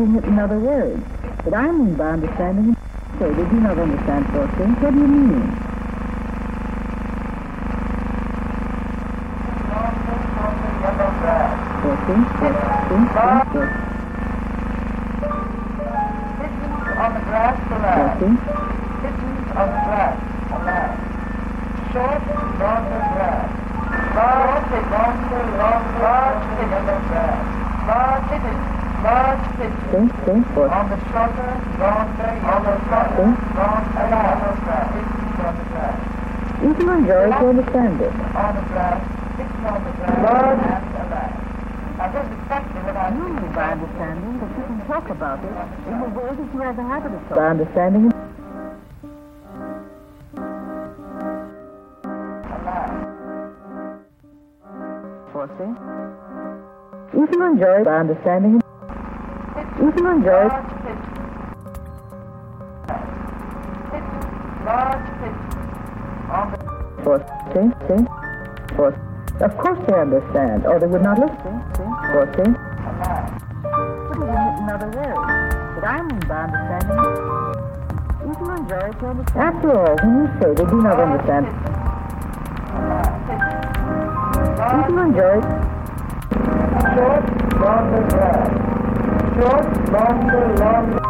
it in other words. But I mean by understanding. So did you not understand, Thorstein? What do you mean? understanding. Him. If you enjoy by understanding. Him, if you enjoy For, see, see, for, of course they understand, or they would not listen. For. After all, when you say they do not understand, you do enjoy George Short, and long. Short, longer, long.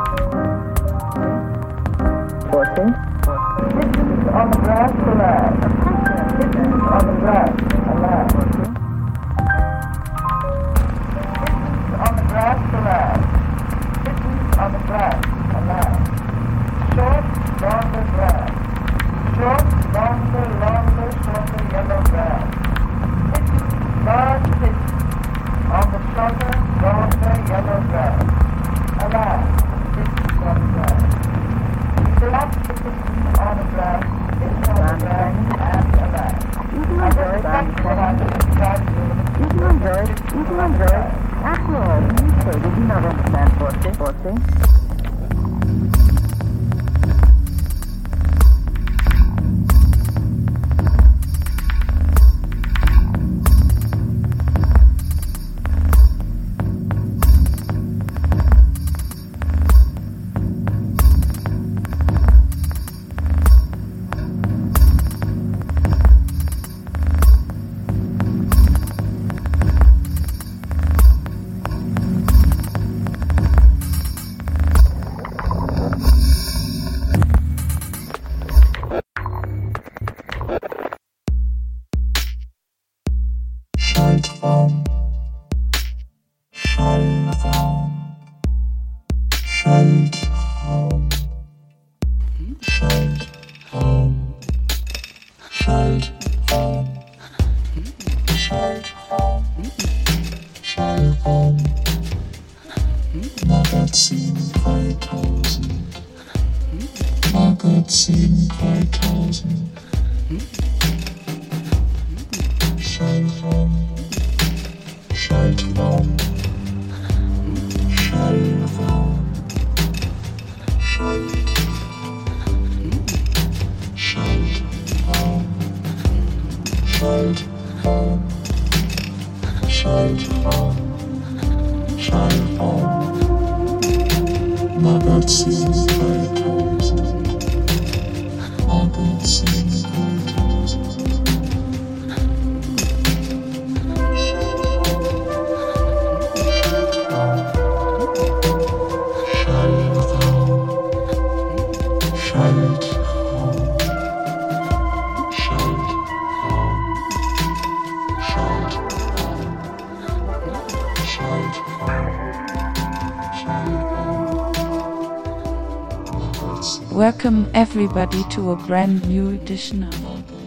Welcome everybody to a brand new edition of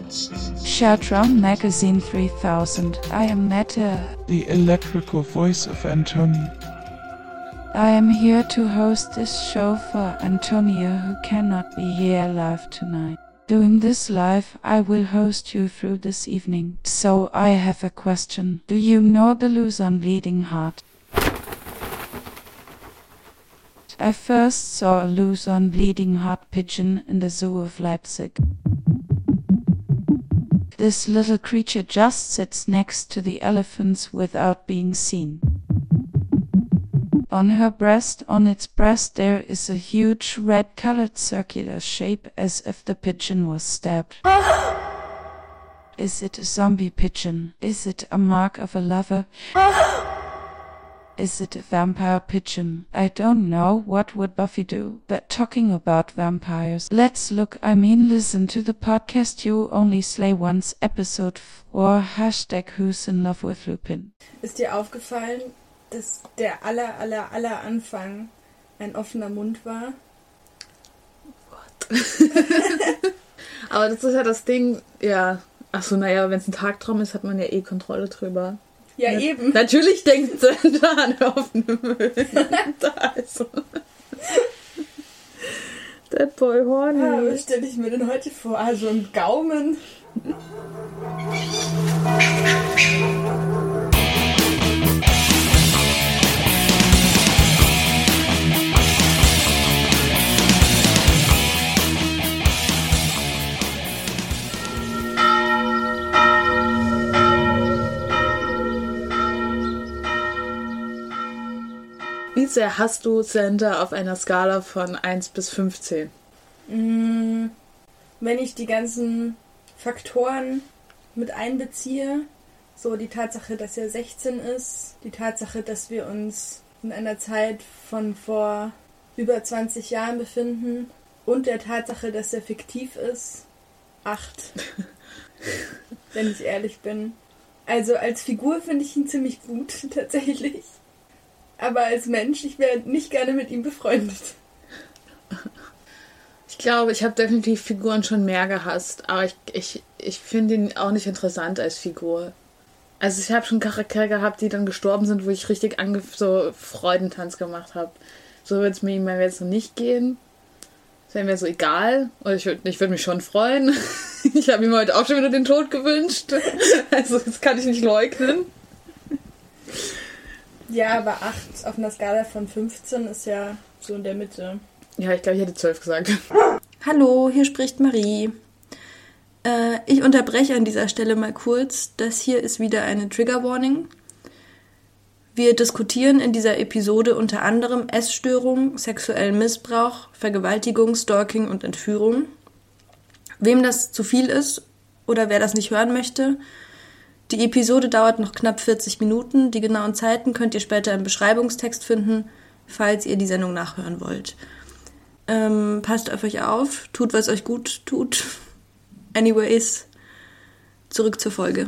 Shatram Magazine 3000. I am Meta. the electrical voice of Antonia. I am here to host this show for Antonia who cannot be here live tonight. Doing this live, I will host you through this evening. So I have a question. Do you know the Luzon Bleeding Heart? I first saw a Luzon Bleeding Heart pigeon in the zoo of Leipzig. This little creature just sits next to the elephants without being seen. On her breast, on its breast, there is a huge red colored circular shape as if the pigeon was stabbed. Is it a zombie pigeon? Is it a mark of a lover? Is it a vampire pigeon? I don't know what would Buffy do, but talking about vampires, let's look, I mean listen to the podcast You Only Slay Once episode 4 Hashtag Who's in Love with Lupin. Ist dir aufgefallen, dass der aller, aller, aller Anfang ein offener Mund war? Aber das ist ja das Ding, ja. Achso, naja, wenn es ein Tagtraum ist, hat man ja eh Kontrolle drüber. Ja, Na- eben. Natürlich denkt Santa an offene Müll. da also. That boy Ah, horny. was stelle ich mir denn heute vor? Also ein Gaumen. Sehr hast du Santa auf einer Skala von 1 bis 15? Mm, Wenn ich die ganzen Faktoren mit einbeziehe, so die Tatsache, dass er 16 ist, die Tatsache, dass wir uns in einer Zeit von vor über 20 Jahren befinden und der Tatsache, dass er fiktiv ist, 8. wenn ich ehrlich bin. Also als Figur finde ich ihn ziemlich gut, tatsächlich. Aber als Mensch, ich wäre nicht gerne mit ihm befreundet. Ich glaube, ich habe definitiv Figuren schon mehr gehasst, aber ich, ich, ich finde ihn auch nicht interessant als Figur. Also ich habe schon Charaktere gehabt, die dann gestorben sind, wo ich richtig so Freudentanz gemacht habe. So wird es mir jetzt noch nicht gehen. Das wäre mir so egal. Und ich würde ich würd mich schon freuen. Ich habe ihm heute auch schon wieder den Tod gewünscht. Also das kann ich nicht leugnen. Ja, aber 8 auf einer Skala von 15 ist ja so in der Mitte. Ja, ich glaube, ich hätte zwölf gesagt. Hallo, hier spricht Marie. Äh, ich unterbreche an dieser Stelle mal kurz. Das hier ist wieder eine Trigger Warning. Wir diskutieren in dieser Episode unter anderem Essstörung, sexuellen Missbrauch, Vergewaltigung, Stalking und Entführung. Wem das zu viel ist oder wer das nicht hören möchte, die Episode dauert noch knapp 40 Minuten. Die genauen Zeiten könnt ihr später im Beschreibungstext finden, falls ihr die Sendung nachhören wollt. Ähm, passt auf euch auf, tut, was euch gut tut. Anyways, zurück zur Folge.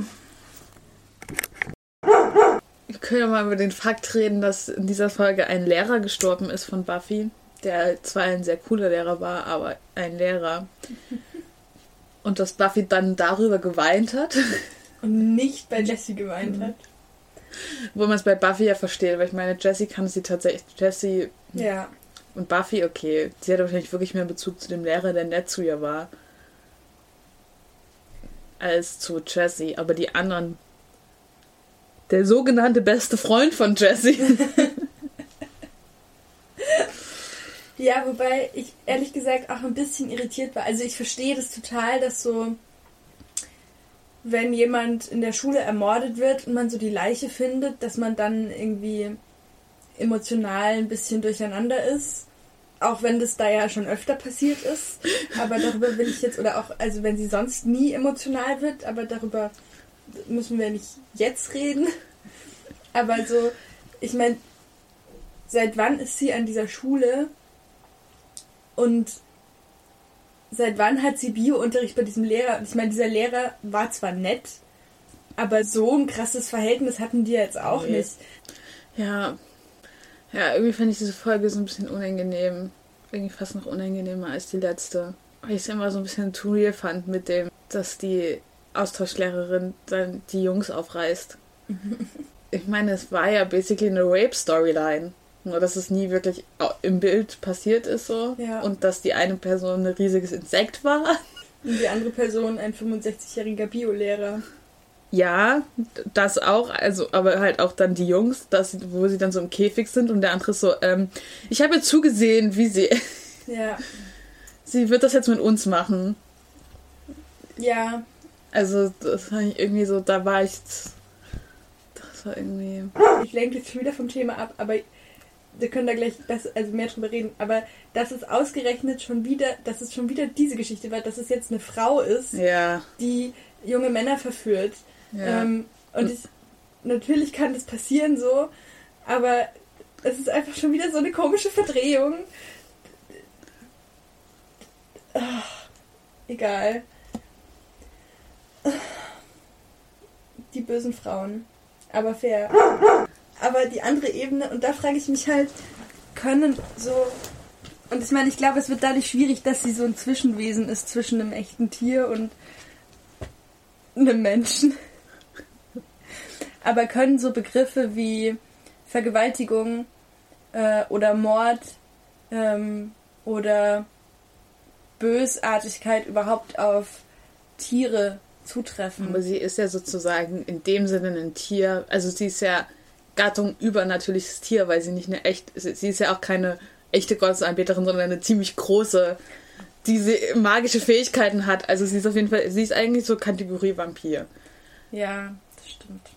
Wir können ja mal über den Fakt reden, dass in dieser Folge ein Lehrer gestorben ist von Buffy, der zwar ein sehr cooler Lehrer war, aber ein Lehrer. Und dass Buffy dann darüber geweint hat, Und nicht bei Jessie geweint hat. wo man es bei Buffy ja versteht, weil ich meine, Jessie kann sie tatsächlich, Jessie Ja. und Buffy, okay, sie hat wahrscheinlich wirklich mehr Bezug zu dem Lehrer, der nett zu ihr war, als zu Jessie, aber die anderen, der sogenannte beste Freund von Jessie, Ja, wobei ich ehrlich gesagt auch ein bisschen irritiert war. Also ich verstehe das total, dass so, wenn jemand in der Schule ermordet wird und man so die Leiche findet, dass man dann irgendwie emotional ein bisschen durcheinander ist. Auch wenn das da ja schon öfter passiert ist. Aber darüber will ich jetzt, oder auch, also wenn sie sonst nie emotional wird, aber darüber müssen wir nicht jetzt reden. Aber so, ich meine, seit wann ist sie an dieser Schule? Und seit wann hat sie Biounterricht bei diesem Lehrer? Ich meine, dieser Lehrer war zwar nett, aber so ein krasses Verhältnis hatten die jetzt auch Nee. nicht. Ja. Ja, irgendwie fand ich diese Folge so ein bisschen unangenehm. Irgendwie fast noch unangenehmer als die letzte. Weil ich es immer so ein bisschen too real fand mit dem, dass die Austauschlehrerin dann die Jungs aufreißt. ich meine, es war ja basically eine Rape-Storyline. Nur dass es nie wirklich im Bild passiert ist so. Ja. Und dass die eine Person ein riesiges Insekt war. Und die andere Person ein 65-jähriger Biolehrer. Ja, das auch, also, aber halt auch dann die Jungs, dass, wo sie dann so im Käfig sind und der andere ist so, ähm, ich habe zugesehen, wie sie, Ja. sie wird das jetzt mit uns machen. Ja. Also, das war ich irgendwie so, da war ich, das war irgendwie, Ich lenke jetzt schon wieder vom Thema ab, aber wir können da gleich besser, also mehr drüber reden. Aber dass es ausgerechnet schon wieder, dass es schon wieder diese Geschichte war, dass es jetzt eine Frau ist, ja, die junge Männer verführt. ja. Ähm, und ich, natürlich kann das passieren so, aber es ist einfach schon wieder so eine komische Verdrehung. Ach, egal. Die bösen Frauen. Aber fair. Aber die andere Ebene, und da frage ich mich halt, können so. Und ich meine, ich glaube, es wird dadurch schwierig, dass sie so ein Zwischenwesen ist zwischen einem echten Tier und einem Menschen. Aber können so Begriffe wie Vergewaltigung äh, oder Mord ähm, oder Bösartigkeit überhaupt auf Tiere zutreffen? Aber sie ist ja sozusagen in dem Sinne ein Tier, also sie ist ja Gattung übernatürliches Tier, weil sie nicht eine echt, sie ist ja auch keine echte Gottesanbeterin, sondern eine ziemlich große, die magische Fähigkeiten hat. Also sie ist auf jeden Fall, sie ist eigentlich so Kategorie Vampir. Ja, das stimmt.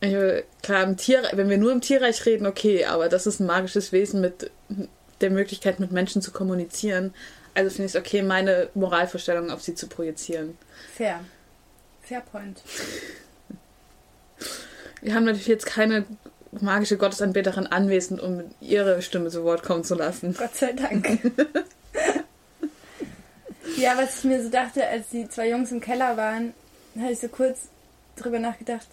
Ich, äh, klar, im Tier, wenn wir nur im Tierreich reden, okay, aber das ist ein magisches Wesen mit der Möglichkeit, mit Menschen zu kommunizieren. Also finde ich es okay, meine Moralvorstellung auf sie zu projizieren. Fair. Fair point. Wir haben natürlich jetzt keine magische Gottesanbeterin anwesend, um ihre Stimme zu Wort kommen zu lassen. Gott sei Dank. ja, was ich mir so dachte, als die zwei Jungs im Keller waren, habe ich so kurz drüber nachgedacht,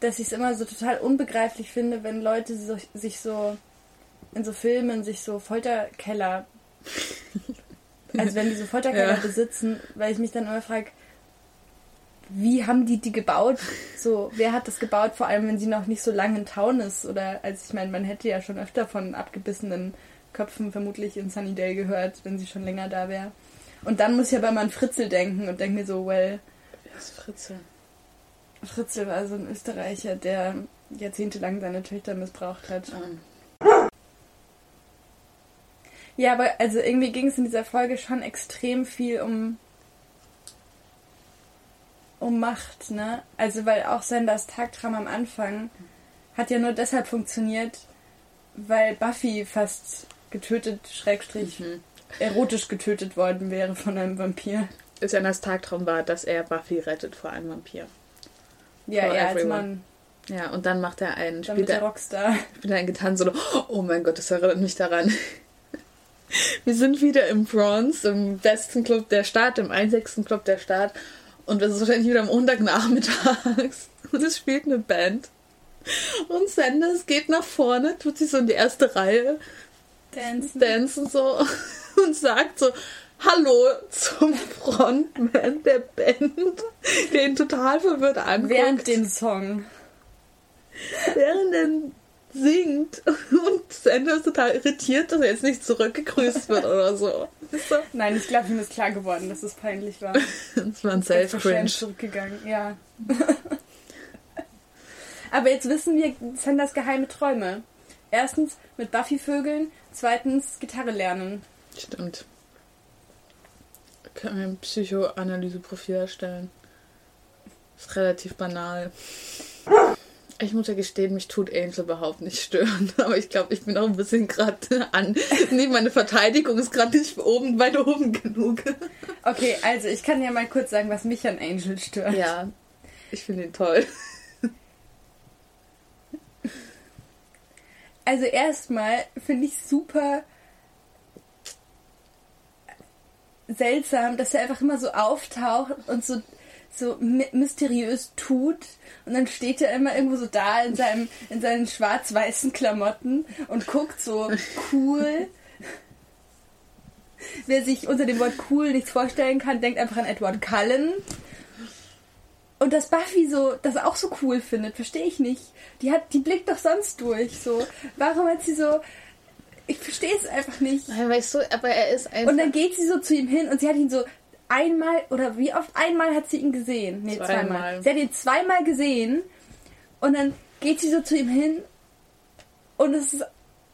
dass ich es immer so total unbegreiflich finde, wenn Leute so, sich so in so Filmen sich so Folterkeller, also wenn die so Folterkeller Ja. besitzen, weil ich mich dann immer frage, wie haben die die gebaut? So, wer hat das gebaut? Vor allem, wenn sie noch nicht so lange in Town ist. Oder, also ich meine, man hätte ja schon öfter von abgebissenen Köpfen vermutlich in Sunnydale gehört, wenn sie schon länger da wäre. Und dann muss ich aber mal an Fritzel denken und denke mir so, well, Wer ist Fritze? Fritzel war so ein Österreicher, der jahrzehntelang seine Töchter missbraucht hat. Ähm, Ja, aber also irgendwie ging es in dieser Folge schon extrem viel um um Macht, ne? Also weil auch Sanders Tagtraum am Anfang hat ja nur deshalb funktioniert, weil Buffy fast getötet, Schrägstrich, Mhm. erotisch getötet worden wäre von einem Vampir. Sanders Tagtraum war, dass er Buffy rettet vor einem Vampir. Ja, For er als. Mann, Ja, und dann macht er einen, dann wird er Rockstar. spielt er einen Gitarren so, oh mein Gott, das erinnert mich daran. Wir sind wieder im Bronze, im besten Club der Stadt, im einzigsten Club der Stadt. Und es ist wahrscheinlich wieder am Montagnachmittags. Und es spielt eine Band. Und Sanders geht nach vorne, tut sich so in die erste Reihe, Dancen. dancen so und sagt so Hallo zum Frontman der Band, der ihn total verwirrt anguckt. Während dem Song. während er singt und Sanders total irritiert, dass er jetzt nicht zurückgegrüßt wird oder so. Ist so- Nein, ich glaube, ihm ist klar geworden, dass es peinlich war. Das war ein Ist Self-Cringe. zurückgegangen, ja. Aber jetzt wissen wir Sanders geheime Träume. Erstens mit Buffy vögeln, zweitens Gitarre lernen. Stimmt. Können wir ein Psychoanalyse-Profil erstellen? Ist relativ banal. Ich muss ja gestehen, mich tut Angel überhaupt nicht stören. Aber ich glaube, ich bin auch ein bisschen gerade an. Nee, meine Verteidigung ist gerade nicht oben, weit oben genug. Okay, also ich kann ja mal kurz sagen, was mich an Angel stört. Ja, ich finde ihn toll. Also erstmal finde ich super seltsam, dass er einfach immer so auftaucht und so so my- mysteriös tut und dann steht er immer irgendwo so da in seinem in seinen schwarz-weißen Klamotten und guckt so cool. Wer sich unter dem Wort cool nichts vorstellen kann, denkt einfach an Edward Cullen. Und dass Buffy so das auch so cool findet, verstehe ich nicht. Die hat, die blickt doch sonst durch. So, warum hat sie so? Ich verstehe es einfach nicht. Weißt du, aber er ist einfach. Und dann geht sie so zu ihm hin und sie hat ihn so einmal oder wie oft einmal hat sie ihn gesehen? Nee, zweimal. Zweimal. Sie hat ihn zweimal gesehen und dann geht sie so zu ihm hin und es ist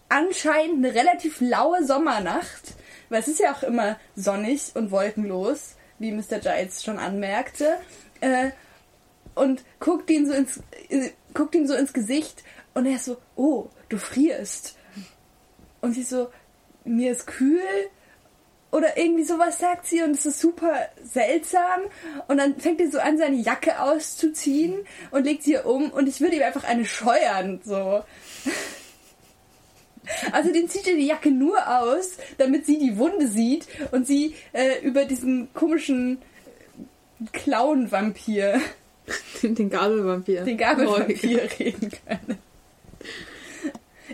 anscheinend eine relativ laue Sommernacht, weil es ist ja auch immer sonnig und wolkenlos, wie Mr. Giles schon anmerkte. Äh, und guckt ihn so ins äh, guckt ihm so ins Gesicht und er ist so, oh, du frierst. Und sie so, mir ist kühl oder irgendwie sowas sagt sie und es ist super seltsam und dann fängt er so an seine Jacke auszuziehen und legt sie um und ich würde ihm einfach eine scheuern so. Also den zieht er die Jacke nur aus, damit sie die Wunde sieht und sie äh, über diesen komischen Clown-Vampir, den, den Gabelvampir. den Gabelvampir reden kann.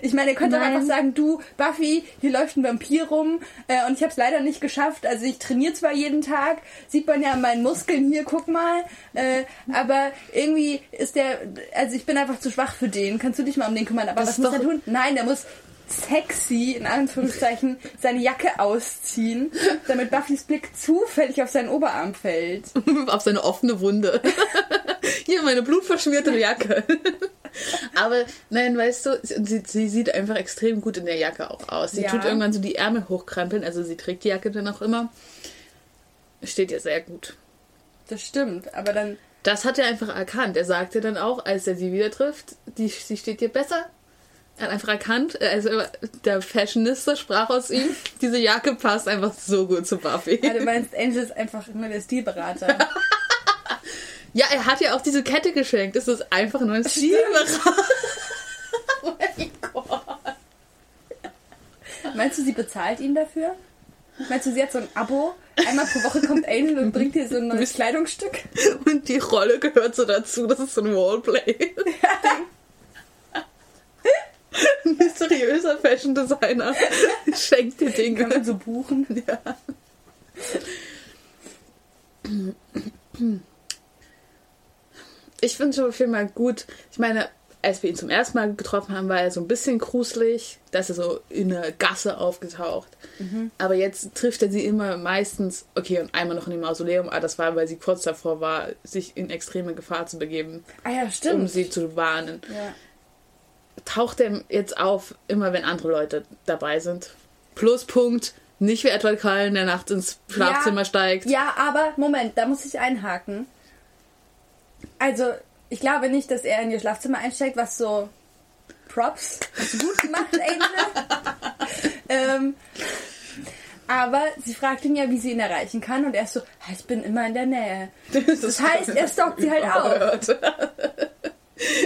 Ich meine, er könnte auch Nein. einfach sagen, du, Buffy, hier läuft ein Vampir rum äh, und ich habe es leider nicht geschafft. Also ich trainiere zwar jeden Tag, sieht man ja an meinen Muskeln hier, guck mal, äh, aber irgendwie ist der, also ich bin einfach zu schwach für den. Kannst du dich mal um den kümmern? Aber Das was muss er doch- tun? Nein, der muss sexy, in Anführungszeichen, seine Jacke ausziehen, damit Buffys Blick zufällig auf seinen Oberarm fällt. auf seine offene Wunde. Hier, meine blutverschmierte Jacke. Aber nein, weißt du, sie, sie sieht einfach extrem gut in der Jacke auch aus. Sie Ja. tut irgendwann so die Ärmel hochkrempeln, also sie trägt die Jacke dann auch immer. Steht ihr sehr gut. Das stimmt, aber dann Das hat er einfach erkannt. Er sagte dann auch, als er sie wieder trifft, die, sie steht dir besser. Er hat einfach erkannt, also der Fashionista sprach aus ihm, diese Jacke passt einfach so gut zu Buffy. Ja, du meinst, Angel ist einfach nur der Stilberater. Ja, er hat ja auch diese Kette geschenkt. Es ist einfach nur ein Stilberater. oh mein Gott. Meinst du, sie bezahlt ihn dafür? Meinst du, sie hat so ein Abo? Einmal pro Woche kommt Angel und bringt dir so ein neues Kleidungsstück? Und die Rolle gehört so dazu. Das ist so ein Wallplay. Ein mysteriöser Fashion Designer schenkt dir Kann Dinge. man so buchen? Ja. Ich finde schon viel mal gut. Ich meine, als wir ihn zum ersten Mal getroffen haben, war er so ein bisschen gruselig, dass er so in einer Gasse aufgetaucht. Aber jetzt trifft er sie immer meistens, okay, und einmal noch in dem Mausoleum, aber das war, weil sie kurz davor war, sich in extreme Gefahr zu begeben, Ah ja, um stimmt. sie zu warnen. Ja. Taucht er jetzt auf, immer wenn andere Leute dabei sind. Pluspunkt, nicht wie Edward Cullen, der nachts ins Schlafzimmer Ja. steigt. ja, aber Moment, da muss ich einhaken. Also, ich glaube nicht, dass er in ihr Schlafzimmer einsteigt, was so Props. Hast du gut gemacht, Angel. ähm, aber sie fragt ihn ja, wie sie ihn erreichen kann und er ist so, "Ah, ich bin immer in der Nähe. Das heißt, er stalkt sie halt auch.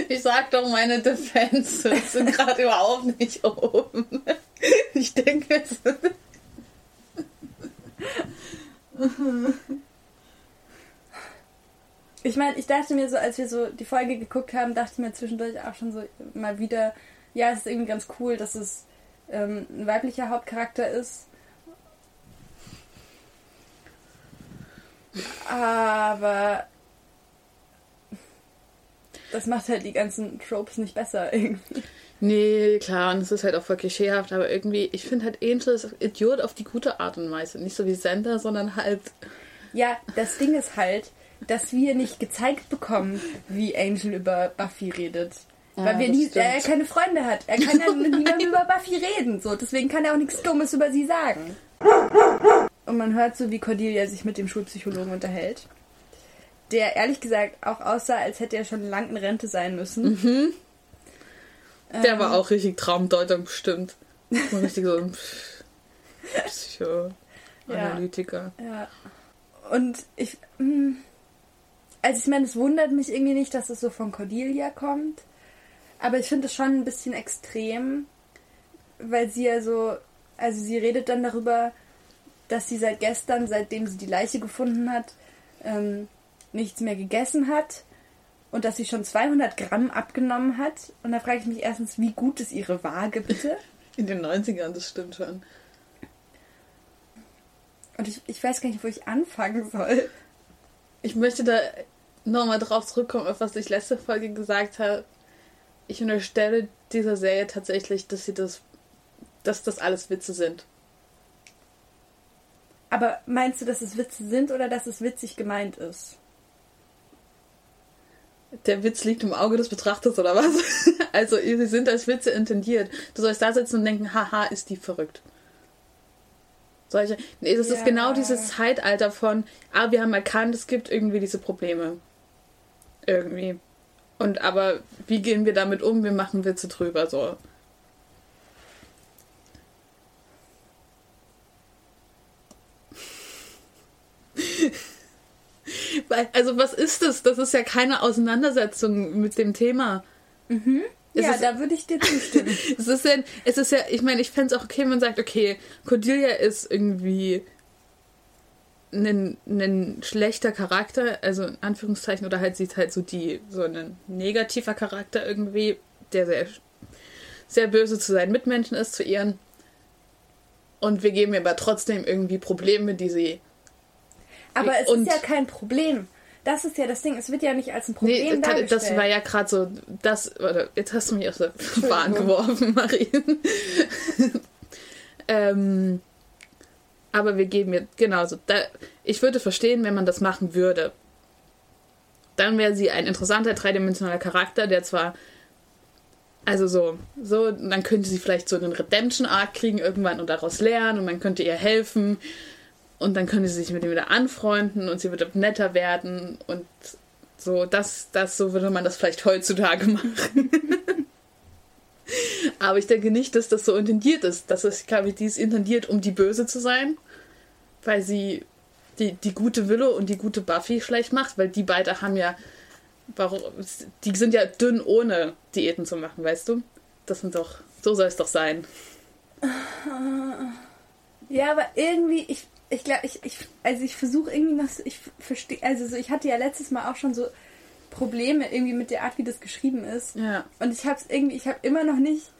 Ich sag doch, meine Defenses sind gerade überhaupt nicht oben. Ich denke, es Ich meine, ich dachte mir so, als wir so die Folge geguckt haben, dachte ich mir zwischendurch auch schon so mal wieder, ja, es ist irgendwie ganz cool, dass es ähm, ein weiblicher Hauptcharakter ist. Aber das macht halt die ganzen Tropes nicht besser irgendwie. Nee, klar, und es ist halt auch voll klischeehaft, aber irgendwie, ich finde halt Angel ist Idiot auf die gute Art und Weise. Nicht so wie Sender, sondern halt. Ja, das Ding ist halt, dass wir nicht gezeigt bekommen, wie Angel über Buffy redet. Ja, Weil wir nie, er keine Freunde hat. Er kann ja mit niemandem über Buffy reden. So. Deswegen kann er auch nichts Dummes über sie sagen. Und man hört so, wie Cordelia sich mit dem Schulpsychologen unterhält. Der ehrlich gesagt auch aussah, als hätte er schon lang in Rente sein müssen. Der war auch richtig Traumdeutung bestimmt. So richtig so ein Psychoanalytiker. Ja. Und ich. hm, Also ich meine, es wundert mich irgendwie nicht, dass es so von Cordelia kommt. Aber ich finde es schon ein bisschen extrem, weil sie ja so. Also sie redet dann darüber, dass sie seit gestern, seitdem sie die Leiche gefunden hat, ähm, nichts mehr gegessen hat. Und dass sie schon 200 Gramm abgenommen hat. Und da frage ich mich erstens, wie gut ist ihre Waage, bitte? In den 90ern, das stimmt schon. Und ich, ich weiß gar nicht, wo ich anfangen soll. Ich möchte da nochmal drauf zurückkommen, auf was ich letzte Folge gesagt habe. Ich unterstelle dieser Serie tatsächlich, dass sie das, dass das alles Witze sind. Aber meinst du, dass es Witze sind oder dass es witzig gemeint ist? Der Witz liegt im Auge des Betrachters oder was? Also, sie sind als Witze intendiert. Du sollst da sitzen und denken, haha, ist die verrückt. Solche. Nee, das ist Ja. genau dieses Zeitalter von, ah, wir haben erkannt, es gibt irgendwie diese Probleme. Irgendwie. Und aber wie gehen wir damit um? Wir machen Witze drüber, so. Also was ist das? Das ist ja keine Auseinandersetzung mit dem Thema. Es ja, ist- da würde ich dir zustimmen. Es ist ja, es ist ja, ich meine, ich fände es auch okay, wenn man sagt, okay, Cordelia ist irgendwie ein, ein schlechter Charakter, also in Anführungszeichen, oder halt sie ist halt so die, so ein negativer Charakter irgendwie, der sehr, sehr böse zu seinen Mitmenschen ist, zu ihren. Und wir geben ihr aber trotzdem irgendwie Probleme, die sie. Aber es ist ja kein Problem. Das ist ja das Ding. Es wird ja nicht als ein Nee, Problem das, dargestellt. das war ja gerade so, das, warte, jetzt hast du mich aus der Bahn geworfen, Marie. ähm, aber wir geben ihr, genau so, da, ich würde verstehen, wenn man das machen würde. Dann wäre sie ein interessanter dreidimensionaler Charakter, der zwar, also so, so, dann könnte sie vielleicht so einen Redemption-Arc kriegen irgendwann und daraus lernen und man könnte ihr helfen und dann könnte sie sich mit ihm wieder anfreunden und sie würde netter werden und so, das, das, so würde man das vielleicht heutzutage machen. Aber ich denke nicht, dass das so intendiert ist. Das ist, ich glaube, die ist intendiert, um die Böse zu sein, weil sie die, die gute Willow und die gute Buffy schlecht macht, weil die beide haben ja, warum, die sind ja dünn, ohne Diäten zu machen, weißt du? Das sind doch, so soll es doch sein. Ja, aber irgendwie, ich, ich glaube, ich, ich, also ich versuche irgendwie noch, ich verstehe, also so, ich hatte ja letztes Mal auch schon so Probleme irgendwie mit der Art, wie das geschrieben ist. Ja. Und ich habe es irgendwie, ich habe immer noch nicht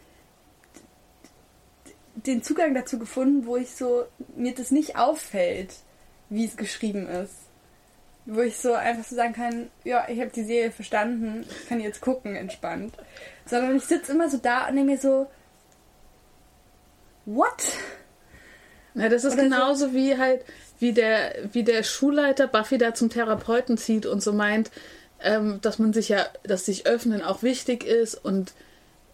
den Zugang dazu gefunden, wo ich so, mir das nicht auffällt, wie es geschrieben ist. Wo ich so einfach so sagen kann, ja, ich habe die Serie verstanden, ich kann jetzt gucken, entspannt. Sondern ich sitze immer so da und denke mir so, what? Ja, das ist Oder so- genauso wie halt, wie der, wie der Schulleiter Buffy da zum Therapeuten zieht und so meint, ähm, dass man sich ja, dass sich öffnen auch wichtig ist und,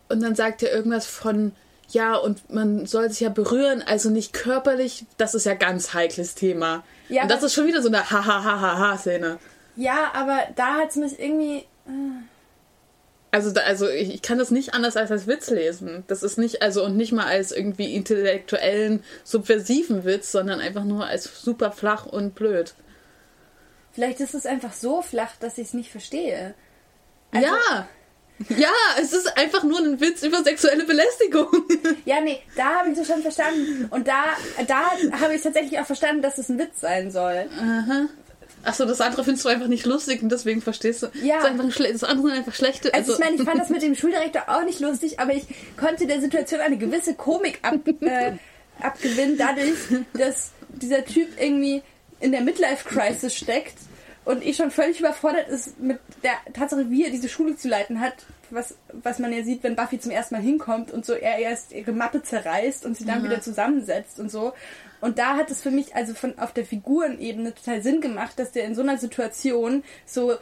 und dann sagt er irgendwas von, ja, und man soll sich ja berühren, also nicht körperlich, das ist ja ganz heikles Thema. Ja, und das ist schon wieder so eine Ha-Ha-Ha-Ha-Ha-Szene. Ja, aber da hat es mich irgendwie. Also, da, also ich, ich kann das nicht anders als als Witz lesen. Das ist nicht, also und nicht mal als irgendwie intellektuellen, subversiven Witz, sondern einfach nur als super flach und blöd. Vielleicht ist es einfach so flach, dass ich es nicht verstehe. Also- ja! Ja, es ist einfach nur ein Witz über sexuelle Belästigung. Ja, nee, da habe ich es schon verstanden. Und da, da habe ich tatsächlich auch verstanden, dass es ein Witz sein soll. Achso, das andere findest du einfach nicht lustig und deswegen verstehst du. Ja. Das, ein das andere sind einfach schlechte. Also ich meine, ich fand das mit dem Schuldirektor auch nicht lustig, aber ich konnte der Situation eine gewisse Komik ab, äh, abgewinnen, dadurch, dass dieser Typ irgendwie in der Midlife-Crisis steckt und ich schon völlig überfordert ist mit der Tatsache, wie er diese Schule zu leiten hat, was, was man ja sieht, wenn Buffy zum ersten Mal hinkommt und so er erst ihre Mappe zerreißt und sie dann wieder zusammensetzt und so. Und da hat es für mich also von auf der Figurenebene total Sinn gemacht, dass der in so einer Situation so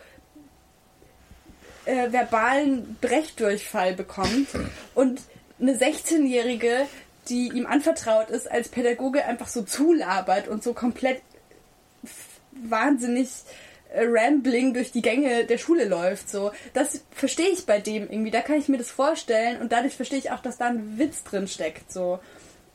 äh, verbalen Brechdurchfall bekommt und eine 16-Jährige, die ihm anvertraut ist, als Pädagoge einfach so zulabert und so komplett wahnsinnig rambling durch die Gänge der Schule läuft. So, das verstehe ich bei dem irgendwie. Da kann ich mir das vorstellen und dadurch verstehe ich auch, dass da ein Witz drin steckt. So,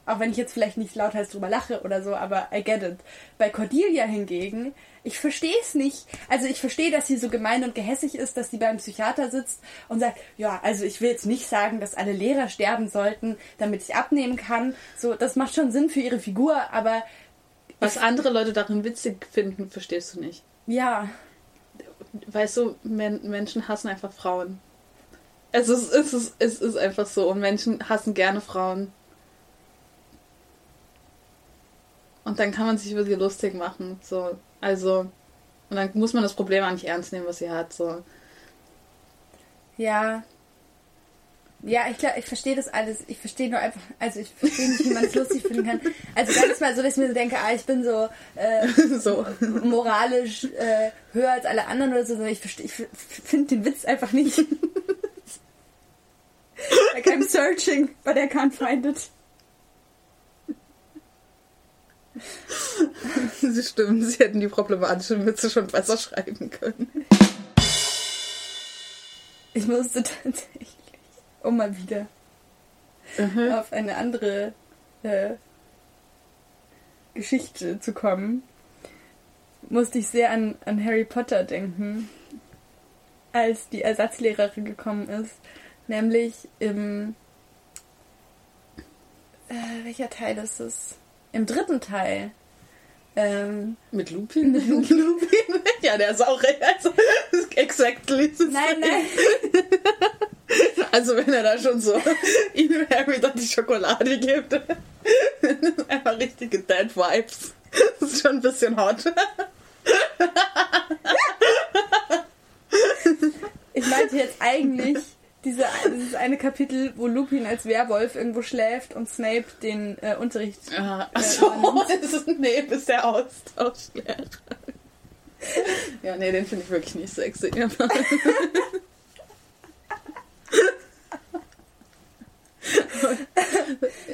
auch wenn ich jetzt vielleicht nicht lauthals drüber lache oder so, aber I get it. Bei Cordelia hingegen, ich verstehe es nicht. Also ich verstehe, dass sie so gemein und gehässig ist, dass sie beim Psychiater sitzt und sagt, ja, also ich will jetzt nicht sagen, dass alle Lehrer sterben sollten, damit ich abnehmen kann. So, das macht schon Sinn für ihre Figur, aber Was andere Leute darin witzig finden, verstehst du nicht. Ja, Weißt du, Men Menschen hassen einfach Frauen. Es ist, es, ist, es ist einfach so. Und Menschen hassen gerne Frauen. Und dann kann man sich über sie lustig machen. So, also. Und dann muss man das Problem auch nicht ernst nehmen, was sie hat. So. Ja. Ja, ich glaube, ich verstehe das alles. Ich verstehe nur einfach, also ich verstehe nicht, wie man es lustig finden kann. Also gar nicht mal so, dass ich mir so denke, ah, ich bin so, äh, So. moralisch äh, höher als alle anderen oder so, sondern ich, verstehe- ich finde den Witz einfach nicht. like I'm searching, but I can't find it. Sie stimmen, sie hätten die problematischen Witze schon besser schreiben können. Ich musste tatsächlich, um mal wieder auf eine andere äh, Geschichte zu kommen, musste ich sehr an, an Harry Potter denken, als die Ersatzlehrerin gekommen ist. Nämlich im. Äh, welcher Teil ist es? Im dritten Teil. Ähm, Mit Lupin? Mit Lupin? ja, der ist auch recht. Also, exactly. nein, nein. Also, wenn er da schon so ihm Harry dann die Schokolade gibt. Einfach richtige Dead Vibes. Das ist schon ein bisschen hot. Ich meinte jetzt eigentlich diese, dieses eine Kapitel, wo Lupin als Werwolf irgendwo schläft und Snape den äh, Unterricht. Ah, Achso, das ist, der Austauschlehrer. Ja, nee, den finde ich wirklich nicht sexy.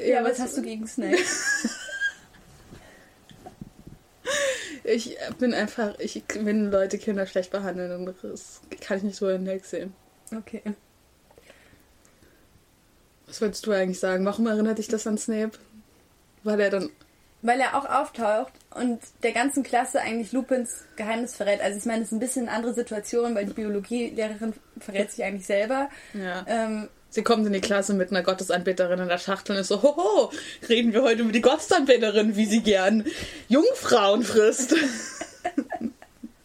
Ja, was hast du gegen Snape? Ich bin einfach, ich, wenn Leute Kinder schlecht behandeln, dann kann ich nicht so hinwegsehen. Okay. Was wolltest du eigentlich sagen? Warum erinnert dich das an Snape? Weil er dann. Weil er auch auftaucht und der ganzen Klasse eigentlich Lupins Geheimnis verrät. Also ich meine, es ist ein bisschen eine andere Situation, weil die Biologielehrerin verrät sich eigentlich selber. Ja. Ähm, Sie kommt in die Klasse mit einer Gottesanbeterin in der Schachtel und ist so, hoho, reden wir heute über die Gottesanbeterin, wie sie gern Jungfrauen frisst.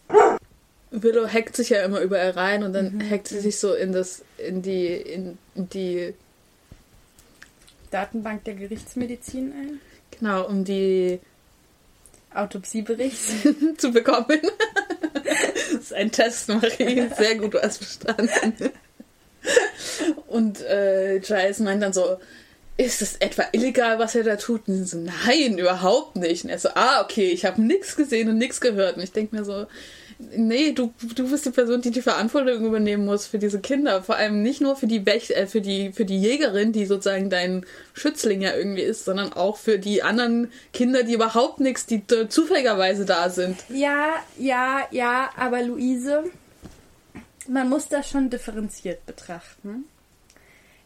Willow hackt sich ja immer überall rein und dann hackt sie sich so in das, in die, in die, Datenbank der Gerichtsmedizin ein. genau, um die Autopsiebericht. zu bekommen. das ist ein Test, Marie. Sehr gut, du hast verstanden. Und äh, Giles meint dann so, ist das etwa illegal, was er da tut? Und so, nein, überhaupt nicht. Und er so, ah, okay, ich habe nichts gesehen und nichts gehört. Und ich denke mir so, nee, du, du bist die Person, die die Verantwortung übernehmen muss für diese Kinder. Vor allem nicht nur für die, Bech äh, für die, für die Jägerin, die sozusagen dein Schützling ja irgendwie ist, sondern auch für die anderen Kinder, die überhaupt nichts, die zufälligerweise da sind. Ja, ja, ja, aber Luise, man muss das schon differenziert betrachten.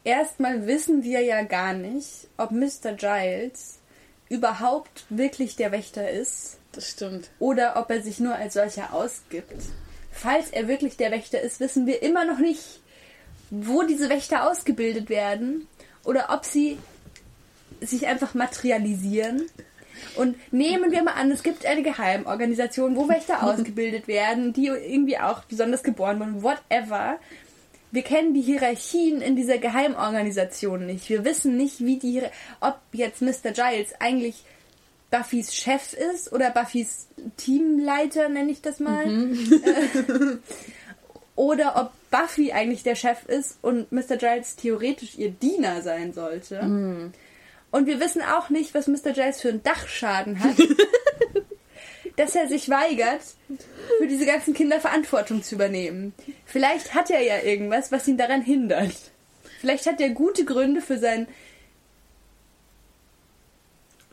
Erstmal wissen wir ja gar nicht, ob Mr. Giles überhaupt wirklich der Wächter ist Das stimmt. oder ob er sich nur als solcher ausgibt. Falls er wirklich der Wächter ist, wissen wir immer noch nicht, wo diese Wächter ausgebildet werden oder ob sie sich einfach materialisieren. Und nehmen wir mal an, es gibt eine Geheimorganisation, wo Wächter ausgebildet werden, die irgendwie auch besonders geboren wurden, whatever. Wir kennen die Hierarchien in dieser Geheimorganisation nicht. Wir wissen nicht, wie die, ob jetzt Mr. Giles eigentlich Buffys Chef ist oder Buffys Teamleiter, nenne ich das mal. Äh, oder ob Buffy eigentlich der Chef ist und Mr. Giles theoretisch ihr Diener sein sollte. Und wir wissen auch nicht, was Mr. Giles für einen Dachschaden hat, dass er sich weigert, für diese ganzen Kinder Verantwortung zu übernehmen. Vielleicht hat er ja irgendwas, was ihn daran hindert. Vielleicht hat er gute Gründe für sein.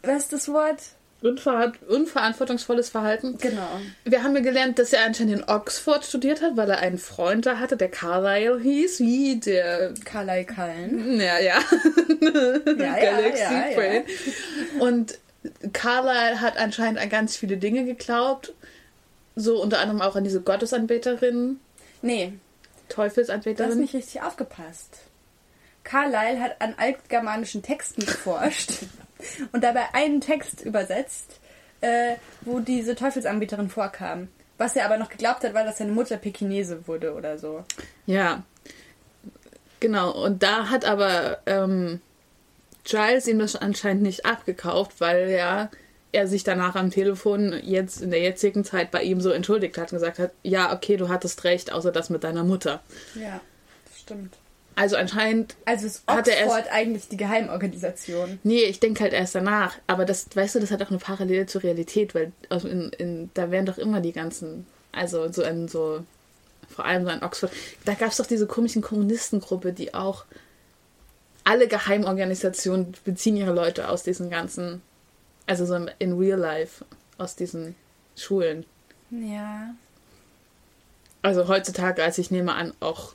Was ist das Wort? Unver unverantwortungsvolles Verhalten. Genau. Wir haben ja gelernt, dass er anscheinend in Oxford studiert hat, weil er einen Freund da hatte, der Carlyle hieß, wie der. Carlyle Cullen. Ja, ja. Ja, ja, Galaxy ja, ja. Brain. Und Carlyle hat anscheinend an ganz viele Dinge geglaubt. So unter anderem auch an diese Gottesanbeterin, Nee, du hast Teufelsanbeterin. nicht richtig aufgepasst. Carlyle hat an altgermanischen Texten geforscht und dabei einen Text übersetzt, äh, wo diese Teufelsanbeterin vorkam. Was er aber noch geglaubt hat, war, dass seine Mutter Pekinese wurde oder so. Ja. Genau, und da hat aber ähm, Giles ihm das anscheinend nicht abgekauft, weil ja er sich danach am Telefon jetzt in der jetzigen Zeit bei ihm so entschuldigt hat und gesagt hat, ja, okay, du hattest recht, außer das mit deiner Mutter. Ja, das stimmt. Also anscheinend, Also ist Hat er Oxford eigentlich die Geheimorganisation? nee, ich denke halt erst danach. Aber das, weißt du, das hat auch eine Parallele zur Realität, weil in, in, da wären doch immer die ganzen, also so in so, vor allem so in Oxford, da gab es doch diese komischen Kommunistengruppe, die auch alle Geheimorganisationen beziehen ihre Leute aus diesen ganzen, also so in real life, aus diesen Schulen. Ja. Also heutzutage, als ich nehme an, auch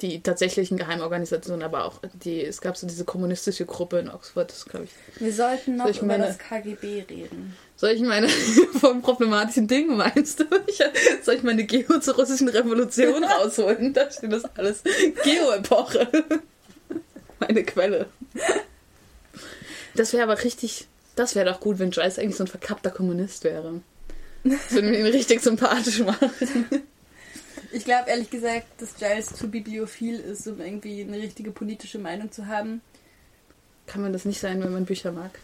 die tatsächlichen Geheimorganisationen, aber auch die, es gab so diese kommunistische Gruppe in Oxford, das glaube ich. Wir sollten noch Soll über meine- das KGB reden. Soll ich meine vom problematischen Ding meinst du? Ich, soll ich meine Geo zur russischen Revolution rausholen? Da steht das alles. Geo-Epoche. Meine Quelle. Das wäre aber richtig. Das wäre doch gut, wenn Joyce eigentlich so ein verkappter Kommunist wäre. Das würde mir ihn richtig sympathisch machen. Ich glaube ehrlich gesagt, dass Giles zu bibliophil ist, um irgendwie eine richtige politische Meinung zu haben. Kann man das nicht sein, wenn man Bücher mag?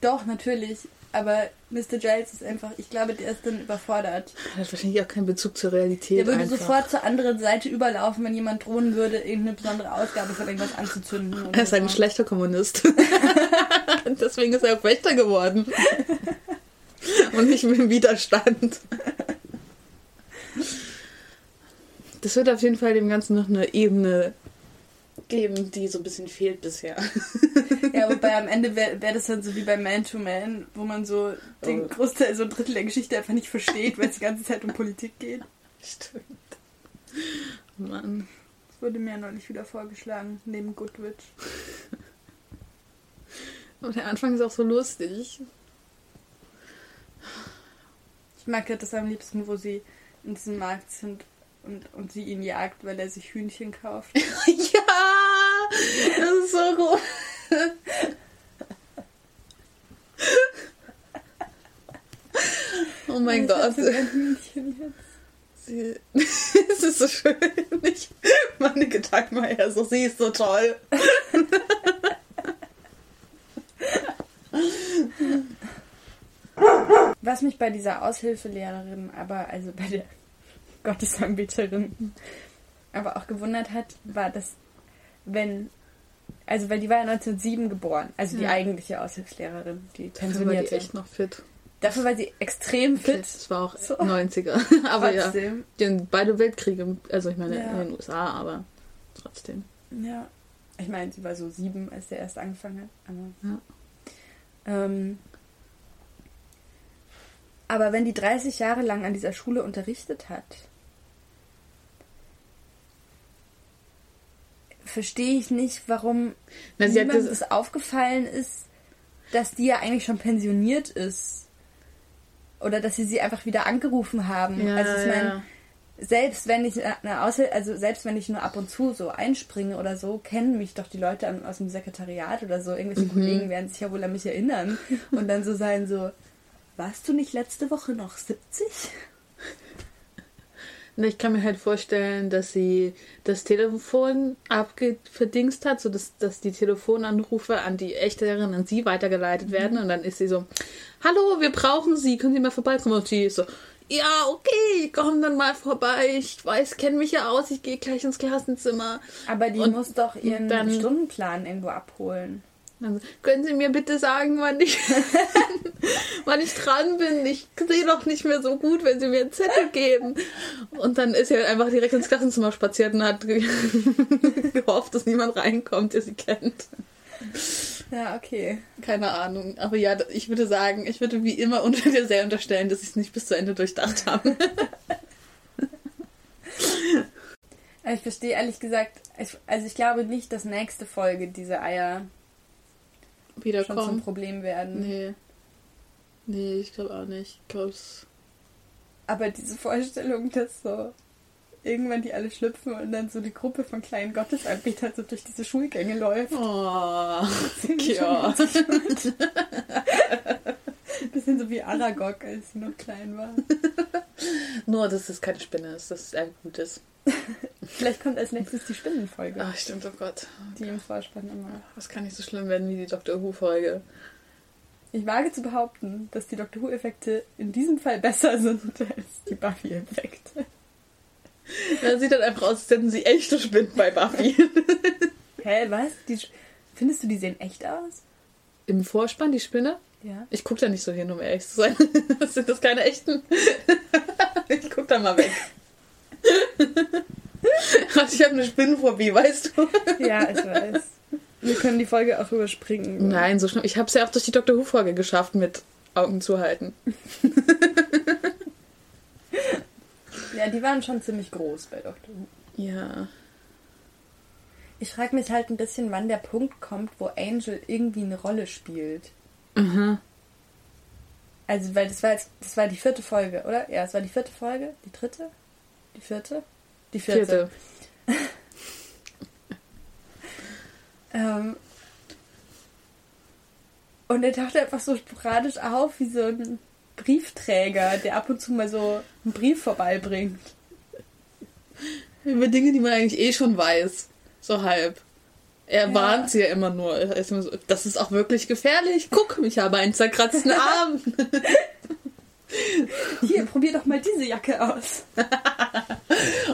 Doch, natürlich. Aber Mr. Giles ist einfach, ich glaube, der ist dann überfordert. Er hat wahrscheinlich auch keinen Bezug zur Realität. Der würde einfach. sofort zur anderen Seite überlaufen, wenn jemand drohen würde, irgendeine besondere Ausgabe von irgendwas anzuzünden. Er ist ein so. schlechter Kommunist. Deswegen ist er auch Wächter geworden. Und nicht mit dem Widerstand. Das wird auf jeden Fall dem Ganzen noch eine Ebene geben, die so ein bisschen fehlt bisher. Ja, wobei am Ende wäre wär das dann so wie bei Man to Man, wo man so den Oh. Großteil, so ein Drittel der Geschichte einfach nicht versteht, weil es die ganze Zeit um Politik geht. Stimmt. Mann. Das wurde mir ja neulich wieder vorgeschlagen, neben Goodwitch. Und der Anfang ist auch so lustig. Ich mag ja das am liebsten, wo sie in diesem Markt sind und, und sie ihn jagt, weil er sich Hühnchen kauft. ja! Das ist so gut. Oh mein Gott. Sie, es ist so schön. Ich, meine Gedanken war eher so, sie ist so toll. Was mich bei dieser Aushilfelehrerin, aber also bei der Gottesanbeterin, aber auch gewundert hat, war, dass wenn, also weil die war ja 1907 geboren, also die Ja. eigentliche Aushilfslehrerin, die Dafür war die pensionierte. echt noch fit. Dafür war sie extrem fit. Das war auch So. 90er. Aber ja, Trotzdem. den, beide Weltkriege, also ich meine Ja. in den USA, aber trotzdem. Ja. Ich meine, sie war so sieben, als der erst angefangen hat. Aber, Ja. ähm, aber wenn die 30 Jahre lang an dieser Schule unterrichtet hat, verstehe ich nicht, warum Na, niemandem das, das aufgefallen ist, dass die ja eigentlich schon pensioniert ist. Oder dass sie sie einfach wieder angerufen haben. ja, also ich meine, ja. selbst wenn ich eine Aushil also selbst wenn ich nur ab und zu so einspringe oder so, kennen mich doch die Leute aus dem Sekretariat oder so. Irgendwelche Mhm. Kollegen werden sich ja wohl an mich erinnern und dann so sein so, warst du nicht letzte Woche noch 70? Na, Ich kann mir halt vorstellen, dass sie das Telefon abgeverdingst hat, sodass dass die Telefonanrufe an die Echterin, an sie weitergeleitet werden. Und dann ist sie so, hallo, wir brauchen Sie, können Sie mal vorbeikommen? Und sie ist so, ja, okay, ich komm dann mal vorbei. Ich weiß, kenne mich ja aus, ich gehe gleich ins Klassenzimmer. Aber die Und muss doch ihren Stundenplan irgendwo abholen. Dann so, können Sie mir bitte sagen, wann ich, wann ich dran bin? Ich sehe doch nicht mehr so gut, wenn Sie mir einen Zettel geben. Und dann ist sie halt einfach direkt ins Klassenzimmer spaziert und hat ge- gehofft, dass niemand reinkommt, der sie kennt. Ja, okay. Keine Ahnung. Aber ja, ich würde sagen, ich würde wie immer unter dir sehr unterstellen, dass ich es nicht bis zu Ende durchdacht habe. Aber Ich verstehe ehrlich gesagt, ich, also ich glaube nicht, dass nächste Folge diese Eier schon zum Wiederkommen. Problem werden. Nee. Nee, ich glaube auch nicht. Ich glaube es. Aber diese Vorstellung, dass so irgendwann die alle schlüpfen und dann so eine Gruppe von kleinen Gottesanbetern so durch diese Schulgänge läuft. Oh, ja. Bisschen so wie Aragog, als sie noch klein war. Nur, dass es keine Spinne ist, dass es ein Gutes. Vielleicht kommt als nächstes die Spinnenfolge, Ach, stimmt, oh Gott. die im Vorspann immer. Das kann nicht so schlimm werden wie die Dr. Who-Folge. Ich wage zu behaupten, dass die Doctor Who-Effekte in diesem Fall besser sind als die Buffy-Effekte. Das sieht dann einfach aus, als hätten sie echte Spinnen bei Buffy. Hä, was? Die, findest du, die sehen echt aus? Im Vorspann die Spinne? Ja. Ich guck da nicht so hin, um ehrlich zu sein. Sind das keine echten? ich guck da mal weg. Ich habe eine Spinnenphobie, weißt du? Ja, ich weiß. Wir können die Folge auch überspringen. Nein, so schlimm. Ich habe es ja auch durch die Dr. Who-Folge geschafft mit Augen zu halten. Ja, die waren schon ziemlich groß bei Doctor Who. Ja. Ich frage mich halt ein bisschen, wann der Punkt kommt, wo Angel irgendwie eine Rolle spielt. Mhm. Also, weil das war jetzt, das war die vierte Folge, oder? Ja, es war die vierte Folge. Die dritte? Die vierte? Die vierte. Vierte. Ähm, und er taucht einfach so sporadisch auf wie so ein Briefträger, der ab und zu mal so einen Brief vorbeibringt. Über Dinge, die man eigentlich eh schon weiß. So halb. Er Ja. warnt sie ja immer nur. Das ist auch wirklich gefährlich. Guck, ich habe einen zerkratzten Arm. Hier, probier doch mal diese Jacke aus.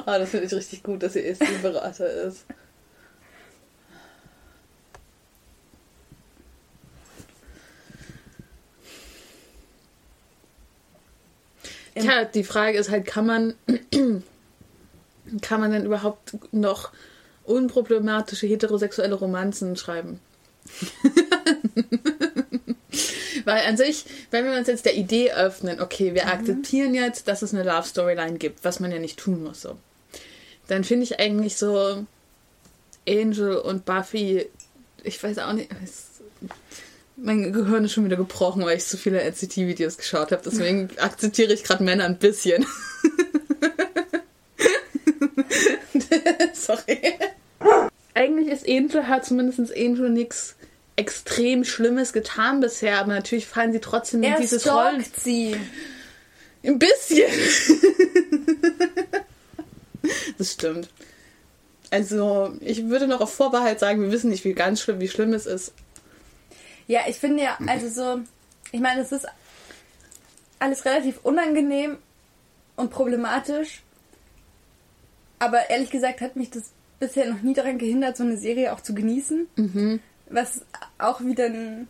Ah, das finde ich richtig gut, dass er ESC-Berater ist. Tja, die Frage ist halt, kann man, kann man denn überhaupt noch unproblematische heterosexuelle Romanzen schreiben? Weil an sich, wenn wir uns jetzt der Idee öffnen, okay, wir akzeptieren jetzt, dass es eine Love Storyline gibt, was man ja nicht tun muss so, dann finde ich eigentlich so Angel und Buffy, ich weiß auch nicht, es, mein Gehirn ist schon wieder gebrochen, weil ich so viele NCT-Videos geschaut habe, deswegen akzeptiere ich gerade Männer ein bisschen. Sorry. Eigentlich ist Angel, hat zumindest Angel nichts extrem Schlimmes getan bisher, aber natürlich fallen sie trotzdem in Er dieses Rollen. sie. Ein bisschen. das stimmt. Also, ich würde noch auf Vorbehalt sagen, wir wissen nicht, wie ganz schlimm, wie schlimm es ist. Ja, ich finde ja, also so, ich meine, es ist alles relativ unangenehm und problematisch. Aber ehrlich gesagt hat mich das bisher noch nie daran gehindert, so eine Serie auch zu genießen. Was auch wieder ein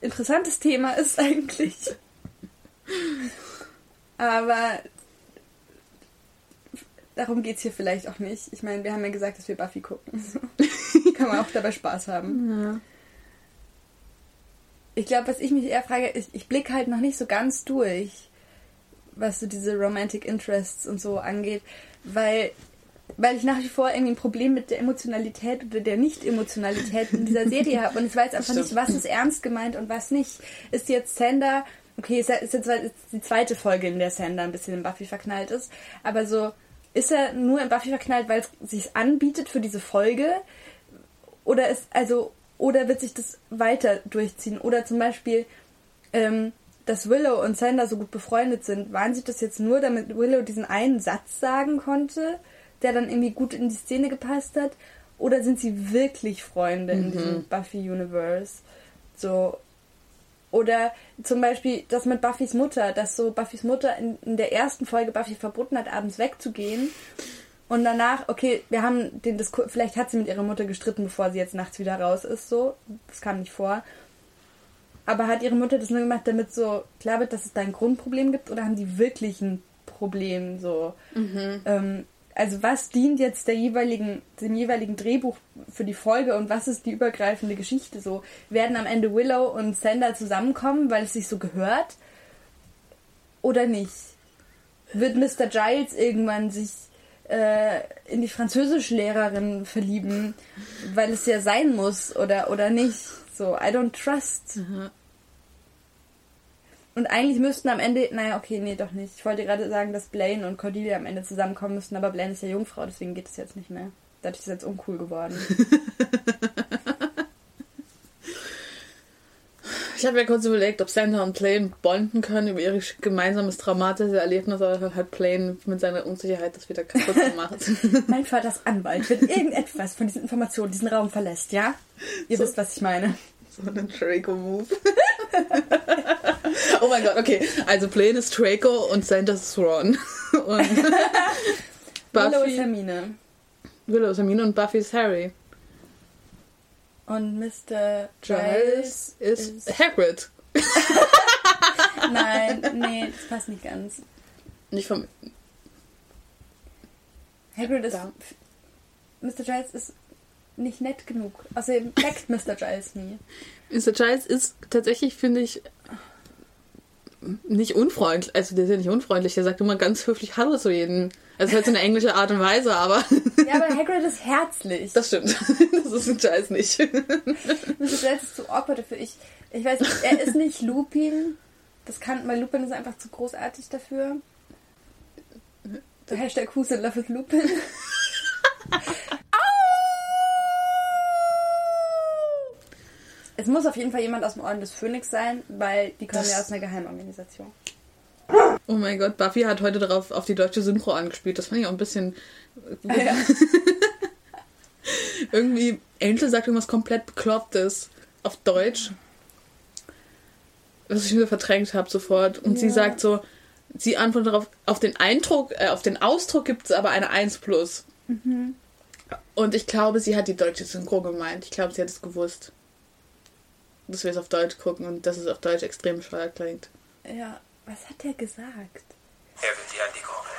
interessantes Thema ist eigentlich. Aber darum geht es hier vielleicht auch nicht. Ich meine, wir haben ja gesagt, dass wir Buffy gucken. Kann man auch dabei Spaß haben. Ich glaube, was ich mich eher frage, ist, ich blicke halt noch nicht so ganz durch, was so diese Romantic Interests und so angeht, weil, weil ich nach wie vor irgendwie ein Problem mit der Emotionalität oder der Nicht-Emotionalität in dieser Serie habe und ich weiß einfach nicht, was ist ernst gemeint und was nicht. Ist jetzt Sander, okay, ist, jetzt die zweite Folge, in der Sander ein bisschen in Buffy verknallt ist, aber so, ist er nur in Buffy verknallt, weil es sich anbietet für diese Folge? Oder ist, also, oder wird sich das weiter durchziehen? Oder zum Beispiel, ähm, dass Willow und Sander so gut befreundet sind, waren sie das jetzt nur, damit Willow diesen einen Satz sagen konnte, der dann irgendwie gut in die Szene gepasst hat? Oder sind sie wirklich Freunde in diesem Buffy-Universe? So. Oder zum Beispiel das mit Buffys Mutter, dass so Buffys Mutter in, in der ersten Folge Buffy verboten hat, abends wegzugehen. Und danach, okay, wir haben den Diskurs, vielleicht hat sie mit ihrer Mutter gestritten, bevor sie jetzt nachts wieder raus ist, so. Das kam nicht vor. Aber hat ihre Mutter das nur gemacht, damit so klar wird, dass es da ein Grundproblem gibt? Oder haben die wirklich ein Problem, so? Ähm, also was dient jetzt der jeweiligen, dem jeweiligen Drehbuch für die Folge und was ist die übergreifende Geschichte so? Werden am Ende Willow und Sander zusammenkommen, weil es sich so gehört? Oder nicht? Wird Mr. Giles irgendwann sich äh, in die Französischlehrerin verlieben, weil es ja sein muss oder, oder nicht? So, I don't trust. Und eigentlich müssten am Ende, naja, okay, nee, doch nicht. Ich wollte gerade sagen, dass Blaine und Cordelia am Ende zusammenkommen müssten, aber Blaine ist ja Jungfrau, deswegen geht es jetzt nicht mehr. Dadurch ist es jetzt uncool geworden. Ich habe ja kurz überlegt, ob Sander und Plane bonden können über ihr gemeinsames traumatisches Erlebnis, aber hat Plane mit seiner Unsicherheit das wieder kaputt gemacht. mein Vater ist Anwalt. Wenn irgendetwas von diesen Informationen diesen Raum verlässt, ja? Ihr wisst, was ich meine. So ein Draco-Move. oh mein Gott, okay. Also Blaine ist Draco und Sanders ist Ron. Und Willow ist Buffy, Hermine. Willow ist Hermine und Buffy ist Harry. Und Mr. Giles ist, Hagrid. Nein, nee, das passt nicht ganz. Nicht vom... Hagrid ist. Da. Mr. Giles ist nicht nett genug. Außerdem leckt Mr. Giles nie. Mr. Giles ist tatsächlich, finde ich, nicht unfreundlich. Also der ist ja nicht unfreundlich. Der sagt immer ganz höflich Hallo zu jedem. Also halt so eine englische Art und Weise, aber Ja, aber Hagrid ist herzlich. das stimmt. Das ist ein Giles nicht. Giles ist zu awkward dafür. Ich, ich weiß nicht, er ist nicht Lupin. Das kann, weil Lupin ist einfach zu großartig dafür. Hashtag Who's in Love with Lupin. Es muss auf jeden Fall jemand aus dem Orden des Phönix sein, weil die kommen Das- ja aus einer Geheimorganisation. Oh mein Gott, Buffy hat heute darauf auf die deutsche Synchro angespielt. Das fand ich auch ein bisschen. Ja. Irgendwie, Angel sagt irgendwas komplett Beklopptes auf Deutsch. Was ich wieder verdrängt habe sofort. Und sie Ja. sagt so, sie antwortet darauf, auf den Eindruck, äh, auf den Ausdruck gibt es aber eine 1 plus. Mhm. Und ich glaube, sie hat die deutsche Synchro gemeint. Ich glaube, sie hat es gewusst. Dass wir es auf Deutsch gucken und dass es auf Deutsch extrem bescheuert klingt. ja, was hat der gesagt? Er will die an die Gurgel.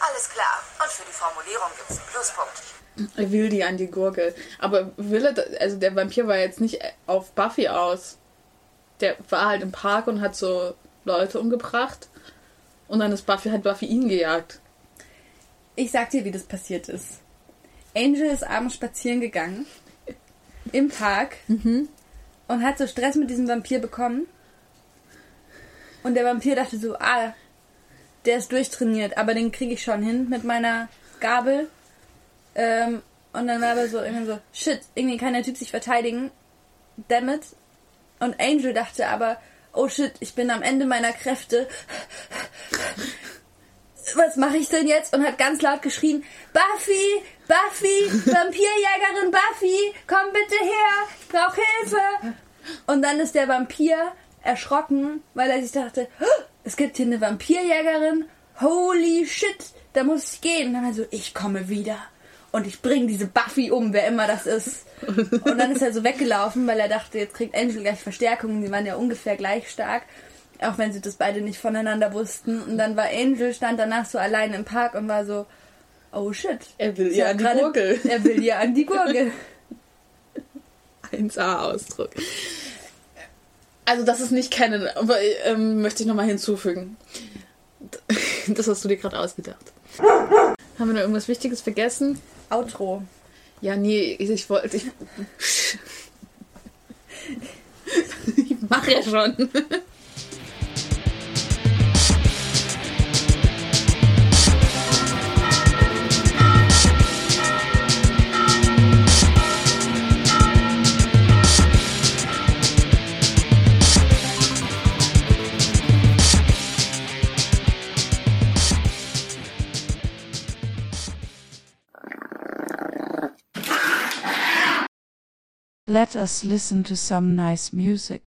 Alles klar. Und für die Formulierung gibt's einen Pluspunkt. Er will die an die Gurgel. Aber will er, also der Vampir war jetzt nicht auf Buffy aus. Der war halt im Park und hat so Leute umgebracht. Und dann ist Buffy, hat Buffy ihn gejagt. Ich sag dir, wie das passiert ist. Angel ist abends spazieren gegangen. Im Park. Und hat so Stress mit diesem Vampir bekommen. Und der Vampir dachte so, ah, der ist durchtrainiert, aber den kriege ich schon hin mit meiner Gabel. Ähm, und dann war aber so irgendwie so, shit, irgendwie kann der Typ sich verteidigen. Damn it. Und Angel dachte aber, oh shit, ich bin am Ende meiner Kräfte. Was mache ich denn jetzt? Und hat ganz laut geschrien, Buffy, Buffy, Vampirjägerin Buffy, komm bitte her, ich brauche Hilfe. Und dann ist der Vampir erschrocken, weil er sich dachte, "Oh, es gibt hier eine Vampirjägerin, holy shit, da muss ich gehen. Und dann war so, ich komme wieder. Und ich bringe diese Buffy um, wer immer das ist. Und dann ist er so weggelaufen, weil er dachte, jetzt kriegt Angel gleich Verstärkung. Die waren ja ungefähr gleich stark. Auch wenn sie das beide nicht voneinander wussten. Und dann war Angel, stand danach so allein im Park und war so, oh shit. Er will ihr an die Gurgel. Er will ihr an die Gurgel. 1A-Ausdruck. Also das ist nicht kennen, aber ähm, möchte ich nochmal hinzufügen. Das hast du dir gerade ausgedacht. Haben wir noch irgendwas Wichtiges vergessen? Outro. Ja, nee, ich, wollte. Ich, ich mach ja schon. Let us listen to some nice music.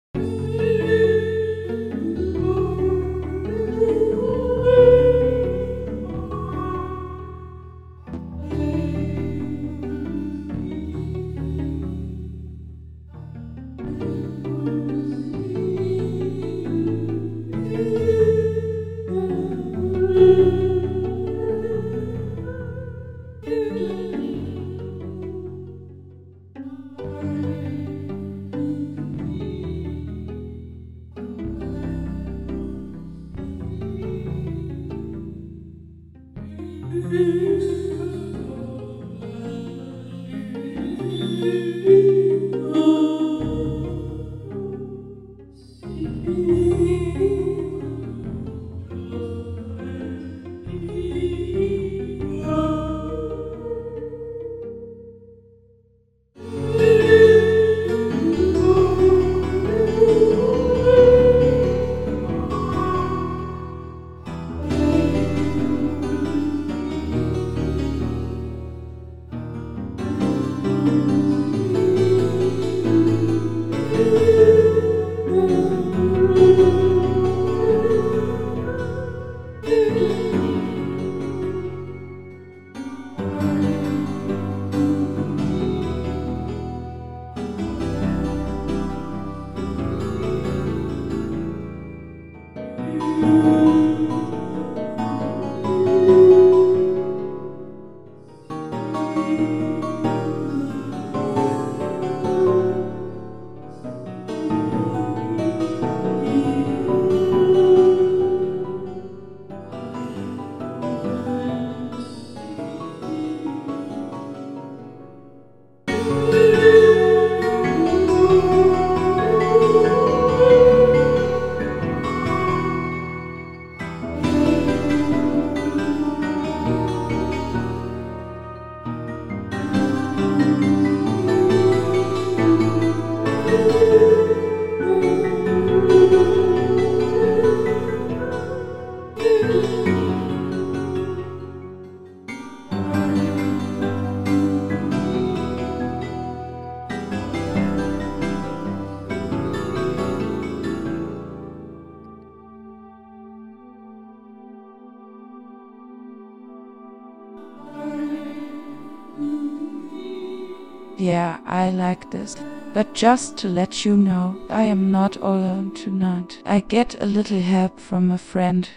This. But just to let you know, I am not alone tonight. I get a little help from a friend.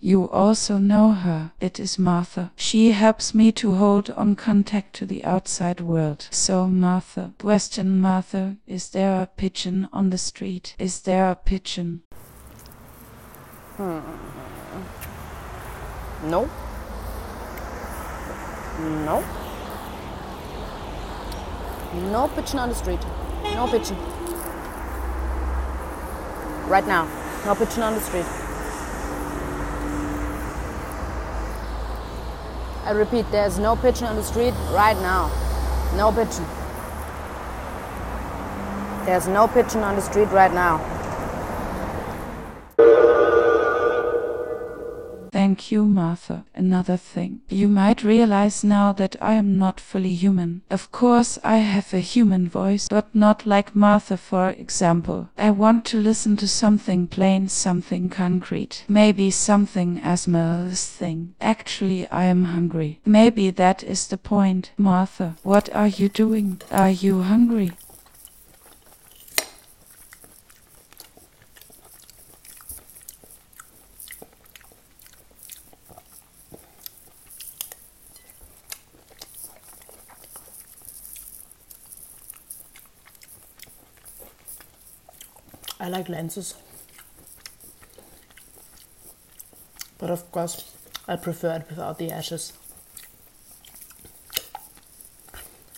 You also know her. It is Martha. She helps me to hold on contact to the outside world. So, Martha, question Martha, is there a pigeon on the street? Is there a pigeon? Hmm. No. No. No pigeon on the street. No pigeon. Right now. No pigeon on the street. I repeat, there's no pigeon on the street right now. No pigeon. There's no pigeon on the street right now. Thank you, Martha. Another thing. You might realize now that I am not fully human. Of course, I have a human voice, but not like Martha, for example. I want to listen to something plain, something concrete. Maybe something as this thing. Actually, I am hungry. Maybe that is the point. Martha, what are you doing? Are you hungry? I like lenses. But of course, I prefer it without the ashes.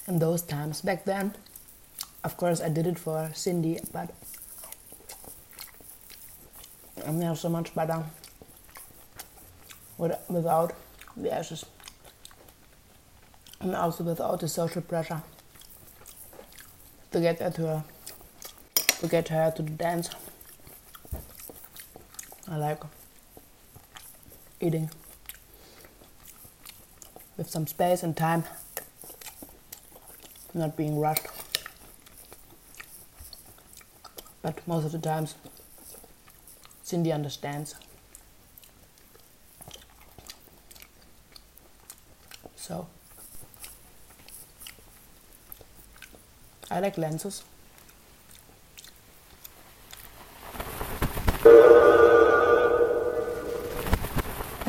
In those times back then, of course, I did it for Cindy, but I'm now so much better um, without the ashes. And also without the social pressure to get at her to get her to dance. I like eating with some space and time, not being rushed. But most of the times, Cindy understands. So, I like lenses.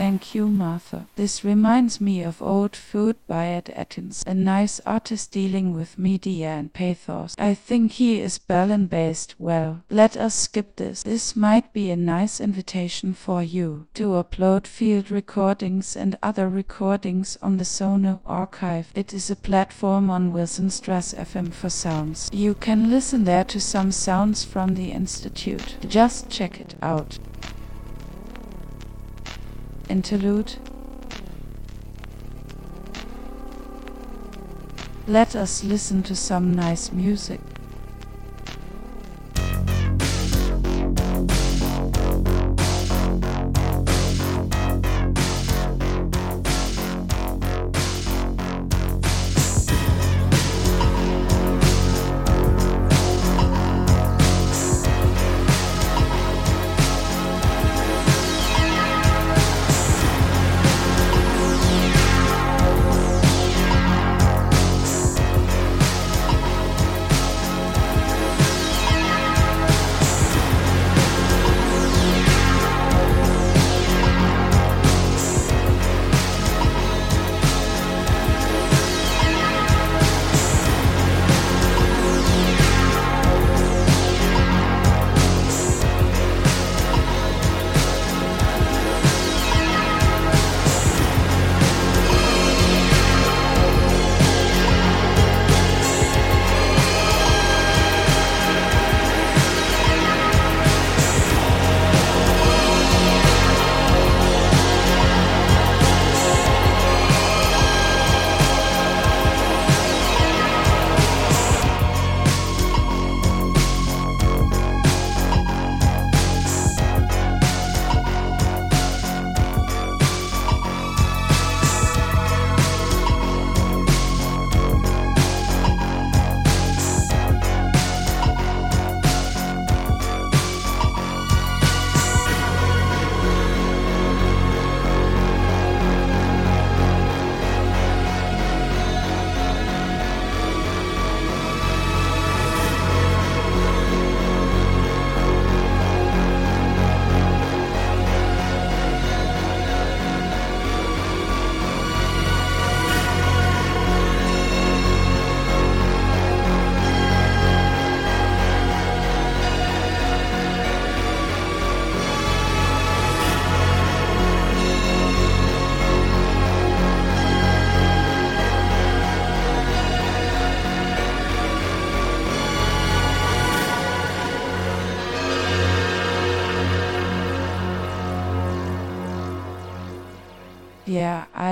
Thank you, Martha. This reminds me of Old Food by Ed Atkins, a nice artist dealing with media and pathos. I think he is Berlin based. Well, let us skip this. This might be a nice invitation for you to upload field recordings and other recordings on the Sono archive. It is a platform on Wilsonstrasse FM for sounds. You can listen there to some sounds from the Institute. Just check it out. Interlude. Let us listen to some nice music.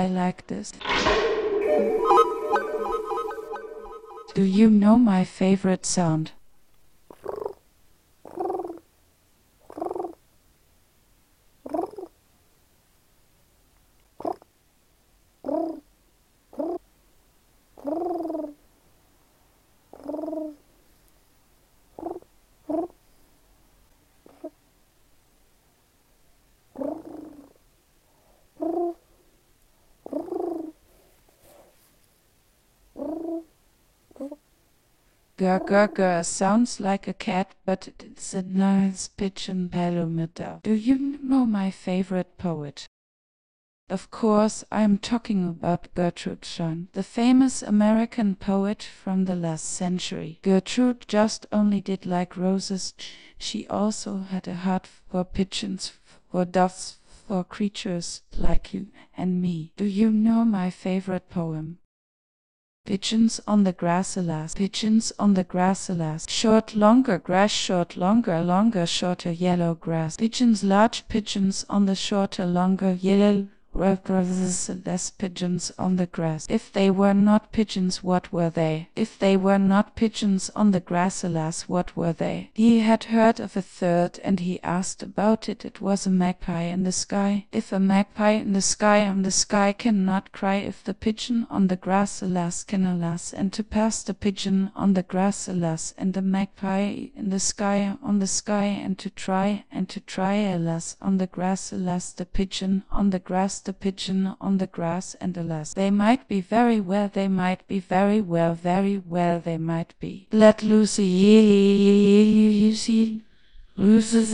I like this. Do you know my favorite sound? Gur gur gur sounds like a cat, but it's a nice pigeon palometer. Do you know my favorite poet? Of course, I'm talking about Gertrude Stein, the famous American poet from the last century. Gertrude just only did like roses. She also had a heart for pigeons, for doves, for creatures like you and me. Do you know my favorite poem? Pigeons on the grass, alas. Pigeons on the grass, alas. Short, longer grass, short, longer, longer, shorter, yellow grass. Pigeons, large pigeons on the shorter, longer, yellow less pigeons on the grass. If they were not pigeons, what were they? If they were not pigeons on the grass, alas, what were they? He had heard of a third, and he asked about it. It was a magpie in the sky. If a magpie in the sky on the sky cannot cry, if the pigeon on the grass, alas, can alas, and to pass the pigeon on the grass, alas, and the magpie in the sky on the sky, and to try, and to try, alas, on the grass, alas, the pigeon on the grass, the pigeon on the grass, and alas, they might be very well, they might be very well, very well, they might be. Let Lucy, you see, Lucy,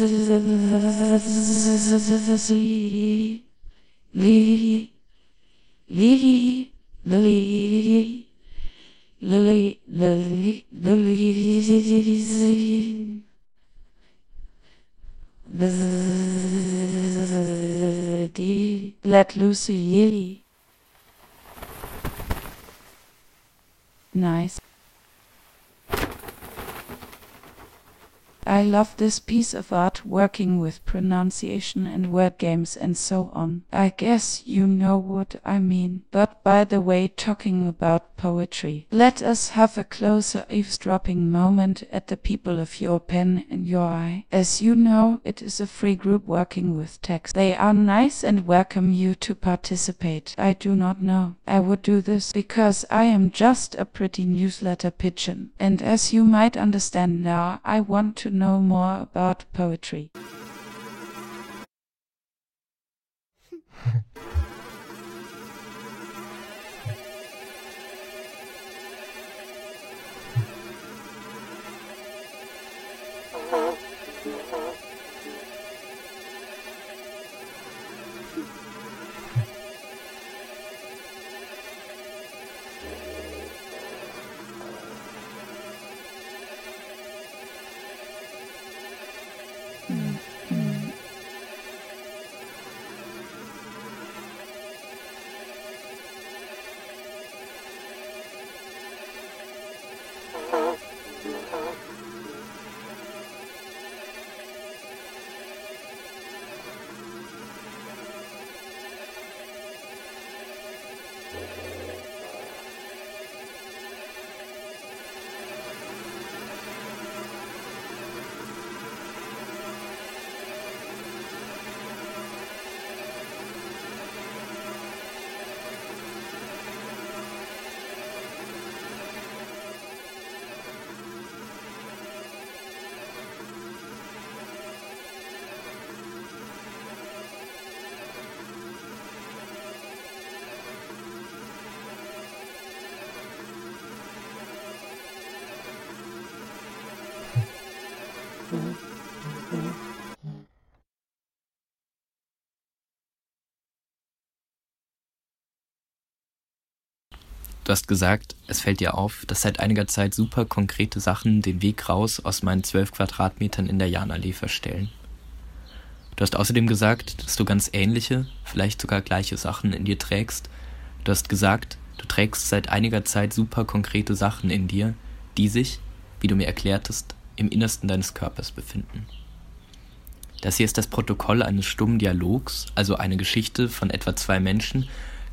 Lily, Lily, Lily, Lily, Lily, Lily, D. Let loose a yee. Nice. I love this piece of art working with pronunciation and word games and so on. I guess you know what I mean. But by the way, talking about poetry, let us have a closer eavesdropping moment at the people of your pen and your eye. As you know, it is a free group working with text. They are nice and welcome you to participate. I do not know. I would do this because I am just a pretty newsletter pigeon. And as you might understand now, I want to know more about poetry. Du hast gesagt, es fällt dir auf, dass seit einiger Zeit super konkrete Sachen den Weg raus aus meinen zwölf Quadratmetern in der Janallee verstellen. Du hast außerdem gesagt, dass du ganz ähnliche, vielleicht sogar gleiche Sachen in dir trägst. Du hast gesagt, du trägst seit einiger Zeit super konkrete Sachen in dir, die sich, wie du mir erklärtest, im Innersten deines Körpers befinden. Das hier ist das Protokoll eines stummen Dialogs, also eine Geschichte von etwa zwei Menschen,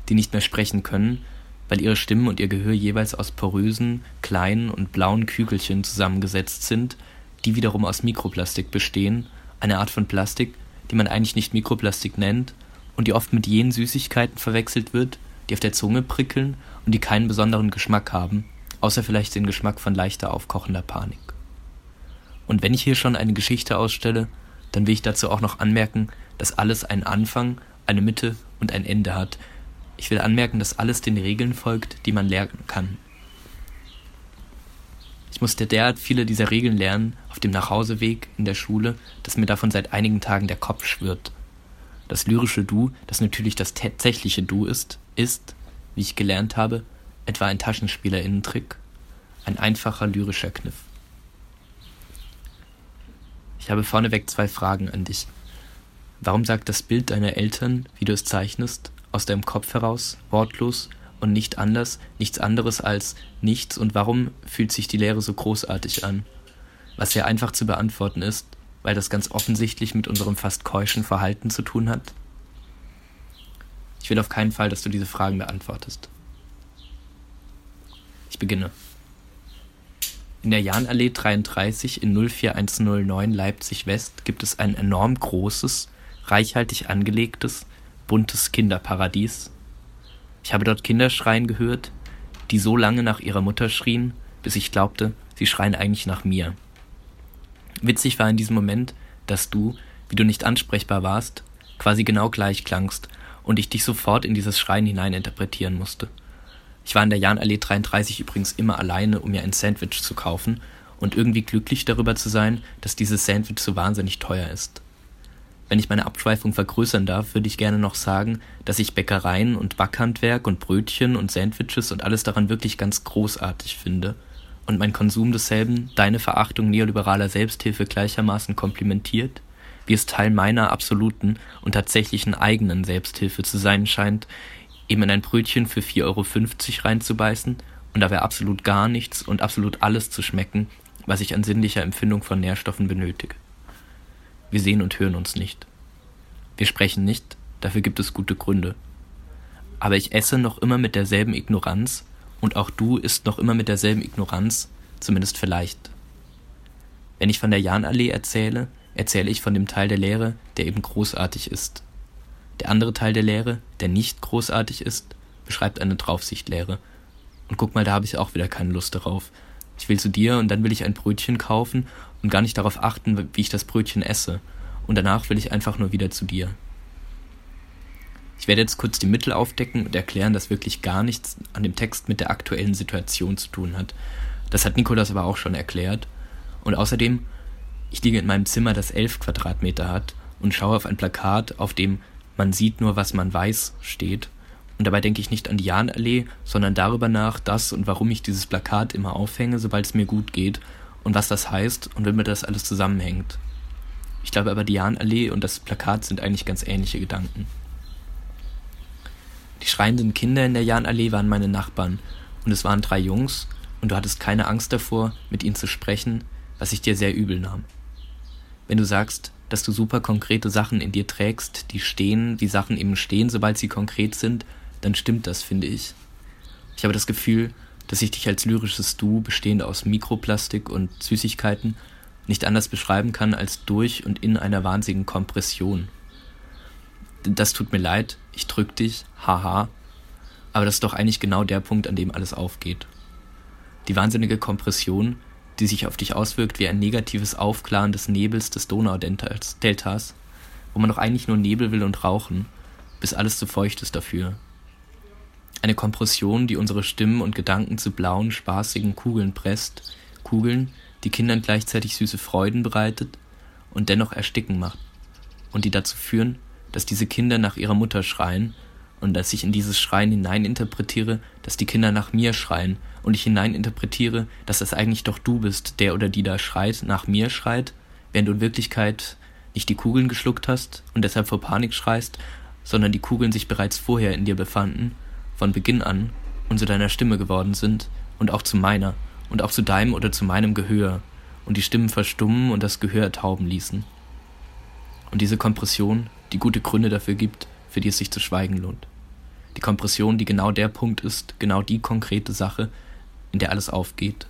die nicht mehr sprechen können, weil ihre Stimmen und ihr Gehör jeweils aus porösen, kleinen und blauen Kügelchen zusammengesetzt sind, die wiederum aus Mikroplastik bestehen, eine Art von Plastik, die man eigentlich nicht Mikroplastik nennt und die oft mit jenen Süßigkeiten verwechselt wird, die auf der Zunge prickeln und die keinen besonderen Geschmack haben, außer vielleicht den Geschmack von leichter aufkochender Panik. Und wenn ich hier schon eine Geschichte ausstelle, dann will ich dazu auch noch anmerken, dass alles einen Anfang, eine Mitte und ein Ende hat. Ich will anmerken, dass alles den Regeln folgt, die man lernen kann. Ich musste derart viele dieser Regeln lernen auf dem Nachhauseweg in der Schule, dass mir davon seit einigen Tagen der Kopf schwirrt. Das lyrische Du, das natürlich das tatsächliche Du ist, ist, wie ich gelernt habe, etwa ein Taschenspielerinnentrick, ein einfacher lyrischer Kniff. Ich habe vorneweg zwei Fragen an dich. Warum sagt das Bild deiner Eltern, wie du es zeichnest, aus deinem Kopf heraus, wortlos und nicht anders, nichts anderes als nichts und warum fühlt sich die Lehre so großartig an? Was sehr einfach zu beantworten ist, weil das ganz offensichtlich mit unserem fast keuschen Verhalten zu tun hat? Ich will auf keinen Fall, dass du diese Fragen beantwortest. Ich beginne. In der Jahnallee 33 in 04109 Leipzig West gibt es ein enorm großes, reichhaltig angelegtes, buntes Kinderparadies. Ich habe dort Kinder schreien gehört, die so lange nach ihrer Mutter schrien, bis ich glaubte, sie schreien eigentlich nach mir. Witzig war in diesem Moment, dass du, wie du nicht ansprechbar warst, quasi genau gleich klangst und ich dich sofort in dieses Schreien hineininterpretieren musste. Ich war in der Jahnallee 33 übrigens immer alleine, um mir ein Sandwich zu kaufen und irgendwie glücklich darüber zu sein, dass dieses Sandwich so wahnsinnig teuer ist. Wenn ich meine Abschweifung vergrößern darf, würde ich gerne noch sagen, dass ich Bäckereien und Backhandwerk und Brötchen und Sandwiches und alles daran wirklich ganz großartig finde und mein Konsum desselben deine Verachtung neoliberaler Selbsthilfe gleichermaßen komplimentiert, wie es Teil meiner absoluten und tatsächlichen eigenen Selbsthilfe zu sein scheint, eben in ein Brötchen für 4,50 Euro reinzubeißen und dabei absolut gar nichts und absolut alles zu schmecken, was ich an sinnlicher Empfindung von Nährstoffen benötige. Wir sehen und hören uns nicht. Wir sprechen nicht, dafür gibt es gute Gründe. Aber ich esse noch immer mit derselben Ignoranz und auch du isst noch immer mit derselben Ignoranz, zumindest vielleicht. Wenn ich von der Jahnallee erzähle, erzähle ich von dem Teil der Lehre, der eben großartig ist. Der andere Teil der Lehre, der nicht großartig ist, beschreibt eine Draufsichtlehre. Und guck mal, da habe ich auch wieder keine Lust darauf. Ich will zu dir und dann will ich ein Brötchen kaufen und gar nicht darauf achten, wie ich das Brötchen esse. Und danach will ich einfach nur wieder zu dir. Ich werde jetzt kurz die Mittel aufdecken und erklären, dass wirklich gar nichts an dem Text mit der aktuellen Situation zu tun hat. Das hat Nikolas aber auch schon erklärt. Und außerdem, ich liege in meinem Zimmer, das elf Quadratmeter hat, und schaue auf ein Plakat, auf dem man sieht nur, was man weiß, steht. Und dabei denke ich nicht an die Jahnallee, sondern darüber nach, dass und warum ich dieses Plakat immer aufhänge, sobald es mir gut geht und was das heißt und womit das alles zusammenhängt. Ich glaube aber, die Jahnallee und das Plakat sind eigentlich ganz ähnliche Gedanken. Die schreienden Kinder in der Jahnallee waren meine Nachbarn und es waren drei Jungs und du hattest keine Angst davor, mit ihnen zu sprechen, was ich dir sehr übel nahm. Wenn du sagst, dass du super konkrete Sachen in dir trägst, die stehen, die Sachen eben stehen, sobald sie konkret sind, dann stimmt das, finde ich. Ich habe das Gefühl, dass ich dich als lyrisches Du, bestehend aus Mikroplastik und Süßigkeiten, nicht anders beschreiben kann als durch und in einer wahnsinnigen Kompression. Das tut mir leid, ich drück dich, haha, aber das ist doch eigentlich genau der Punkt, an dem alles aufgeht. Die wahnsinnige Kompression die sich auf dich auswirkt wie ein negatives Aufklaren des Nebels des Donaudeltas, wo man doch eigentlich nur Nebel will und rauchen, bis alles zu feucht ist dafür. Eine Kompression, die unsere Stimmen und Gedanken zu blauen, spaßigen Kugeln presst, Kugeln, die Kindern gleichzeitig süße Freuden bereitet und dennoch ersticken macht, und die dazu führen, dass diese Kinder nach ihrer Mutter schreien und dass ich in dieses Schreien hineininterpretiere, dass die Kinder nach mir schreien und ich hineininterpretiere, dass es eigentlich doch du bist, der oder die da schreit, nach mir schreit, während du in Wirklichkeit nicht die Kugeln geschluckt hast und deshalb vor Panik schreist, sondern die Kugeln sich bereits vorher in dir befanden, von Beginn an und zu deiner Stimme geworden sind und auch zu meiner und auch zu deinem oder zu meinem Gehör und die Stimmen verstummen und das Gehör tauben ließen. Und diese Kompression, die gute Gründe dafür gibt, für die es sich zu schweigen lohnt. Die Kompression, die genau der Punkt ist, genau die konkrete Sache, in der alles aufgeht.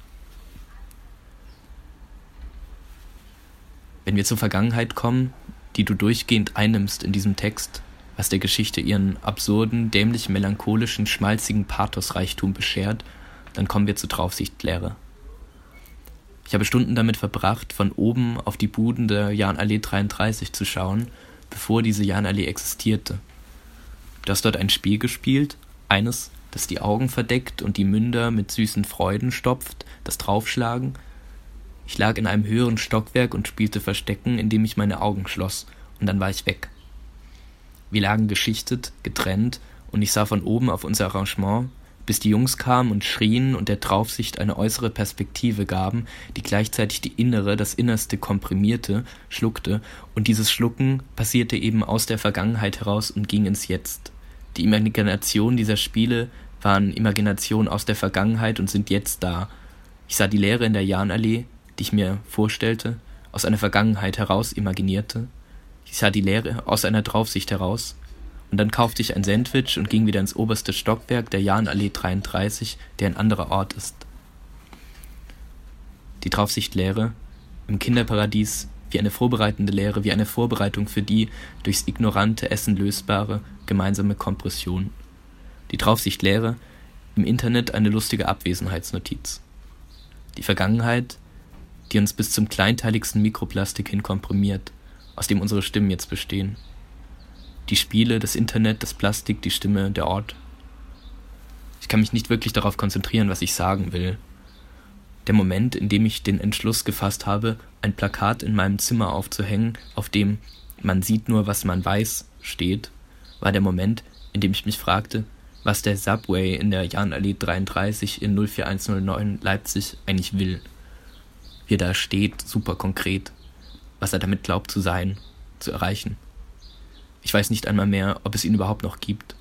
Wenn wir zur Vergangenheit kommen, die du durchgehend einnimmst in diesem Text, was der Geschichte ihren absurden, dämlich melancholischen, schmalzigen Pathosreichtum beschert, dann kommen wir zur Draufsichtlehre. Ich habe Stunden damit verbracht, von oben auf die Buden der Jahnallee 33 zu schauen, bevor diese Jahnallee existierte. Du hast dort ein Spiel gespielt, eines, das die Augen verdeckt und die Münder mit süßen Freuden stopft, das Draufschlagen. Ich lag in einem höheren Stockwerk und spielte Verstecken, indem ich meine Augen schloss, und dann war ich weg. Wir lagen geschichtet, getrennt, und ich sah von oben auf unser Arrangement, bis die Jungs kamen und schrien und der Draufsicht eine äußere Perspektive gaben, die gleichzeitig die innere, das Innerste komprimierte, schluckte, und dieses Schlucken passierte eben aus der Vergangenheit heraus und ging ins Jetzt. Die Imagination dieser Spiele waren Imaginationen aus der Vergangenheit und sind jetzt da. Ich sah die Leere in der Jahnallee, die ich mir vorstellte, aus einer Vergangenheit heraus imaginierte. Ich sah die Leere aus einer Draufsicht heraus. Und dann kaufte ich ein Sandwich und ging wieder ins oberste Stockwerk der Jahnallee 33, der ein anderer Ort ist. Die Draufsichtlehre im Kinderparadies wie eine vorbereitende Lehre, wie eine Vorbereitung für die durchs ignorante Essen lösbare gemeinsame Kompression. Die Draufsichtlehre im Internet eine lustige Abwesenheitsnotiz. Die Vergangenheit, die uns bis zum kleinteiligsten Mikroplastik hin komprimiert, aus dem unsere Stimmen jetzt bestehen. Die Spiele, das Internet, das Plastik, die Stimme, der Ort. Ich kann mich nicht wirklich darauf konzentrieren, was ich sagen will. Der Moment, in dem ich den Entschluss gefasst habe, ein Plakat in meinem Zimmer aufzuhängen, auf dem man sieht nur, was man weiß, steht, war der Moment, in dem ich mich fragte, was der Subway in der Jahnallee 33 in 04109 Leipzig eigentlich will. Wie er da steht, super konkret, was er damit glaubt zu sein, zu erreichen. Ich weiß nicht einmal mehr, ob es ihn überhaupt noch gibt.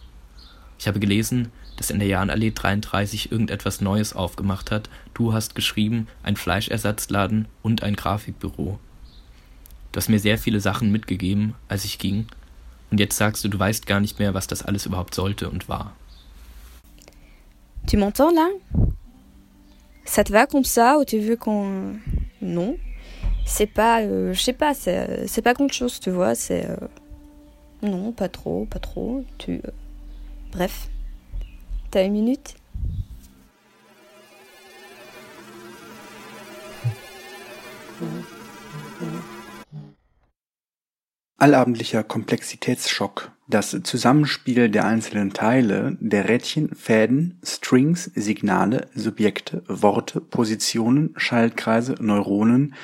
Ich habe gelesen, dass in der Jahnallee 33 irgendetwas Neues aufgemacht hat. Du hast geschrieben, ein Fleischersatzladen und ein Grafikbüro. Du hast mir sehr viele Sachen mitgegeben, als ich ging, und jetzt sagst du, du weißt gar nicht mehr, was das alles überhaupt sollte und war. Tu m'entends là Ça te va comme ça ou tu veux qu'on... Non. C'est pas... Euh, je sais pas, c'est, c'est pas grand chose, tu vois, c'est... Euh... Non, pas trop, pas trop. Tu... Euh... Bref. T'as une minute Allabendlicher Komplexitätsschock. Das Zusammenspiel der einzelnen Teile, der Rädchen, Fäden, Strings, Signale, Subjekte, Worte, Positionen, Schaltkreise, Neuronen,